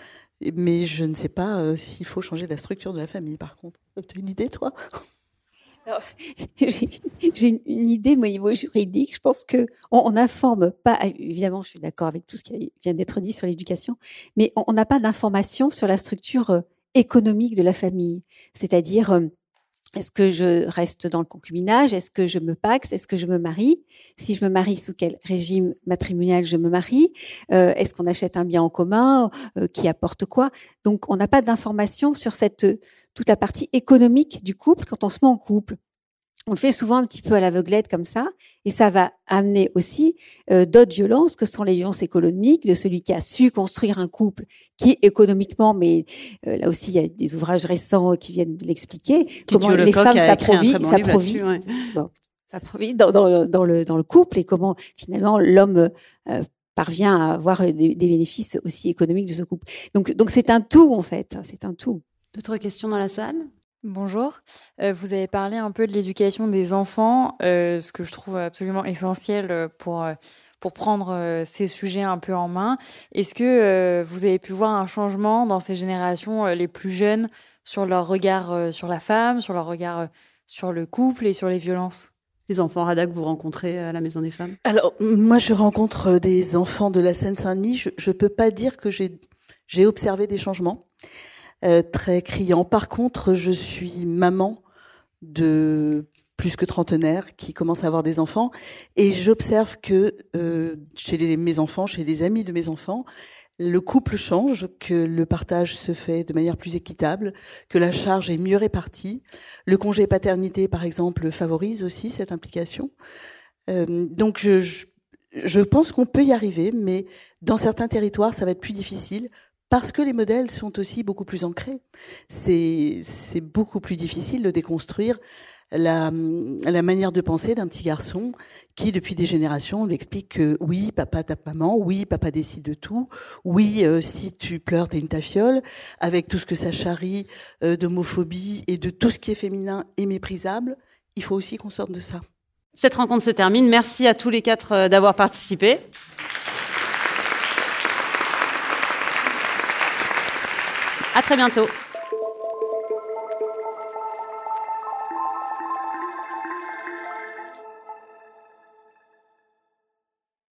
Speaker 3: Mais je ne sais pas s'il faut changer la structure de la famille, par contre. Tu as une idée, toi? (laughs)
Speaker 4: j'ai une idée, au niveau juridique. Je pense que on n'informe pas. Évidemment, je suis d'accord avec tout ce qui vient d'être dit sur l'éducation, mais on n'a pas d'information sur la structure euh, économique de la famille. C'est-à-dire, euh, est-ce que je reste dans le concubinage? Est-ce que je me paxe? Est-ce que je me marie? Si je me marie, sous quel régime matrimonial je me marie? Euh, Est-ce qu'on achète un bien en commun? Qui apporte quoi? Donc, on n'a pas d'information sur cette toute la partie économique du couple quand on se met en couple. On le fait souvent un petit peu à l'aveuglette comme ça, et ça va amener aussi euh, d'autres violences que sont les violences économiques de celui qui a su construire un couple qui économiquement, mais euh, là aussi il y a des ouvrages récents qui viennent de l'expliquer, comment les femmes s'approvisent dans, dans, dans, le, dans le couple et comment finalement l'homme euh, parvient à avoir des, des, bénéfices aussi économiques de ce couple. Donc donc c'est un tout en fait, c'est un tout.
Speaker 1: D'autres questions dans la salle?
Speaker 9: Bonjour. Euh, vous avez parlé un peu de l'éducation des enfants, euh, ce que je trouve absolument essentiel euh, pour, pour prendre ces sujets un peu en main. Est-ce que vous avez pu voir un changement dans ces générations les plus jeunes sur leur regard sur la femme, sur leur regard sur le couple et sur les violences?
Speaker 1: Les enfants Rada que vous rencontrez à la Maison des Femmes?
Speaker 3: Alors, moi, je rencontre des enfants de la Seine-Saint-Denis. Je ne peux pas dire que j'ai observé des changements. Très criant. Par contre, je suis maman de plus que trentenaire qui commence à avoir des enfants et j'observe que chez les, mes enfants, chez les amis de mes enfants, le couple change, que le partage se fait de manière plus équitable, que la charge est mieux répartie. Le congé paternité, par exemple, favorise aussi cette implication. Euh, donc je, pense qu'on peut y arriver, mais dans certains territoires, ça va être plus difficile parce que les modèles sont aussi beaucoup plus ancrés. C'est beaucoup plus difficile de déconstruire la, manière de penser d'un petit garçon qui, depuis des générations, lui explique que oui, papa tape maman, oui, papa décide de tout, oui, euh, si tu pleures, t'es une tafiole, avec tout ce que ça charrie euh, d'homophobie et de tout ce qui est féminin et méprisable, il faut aussi qu'on sorte de ça.
Speaker 1: Cette rencontre se termine. Merci à tous les quatre euh, d'avoir participé. À très bientôt.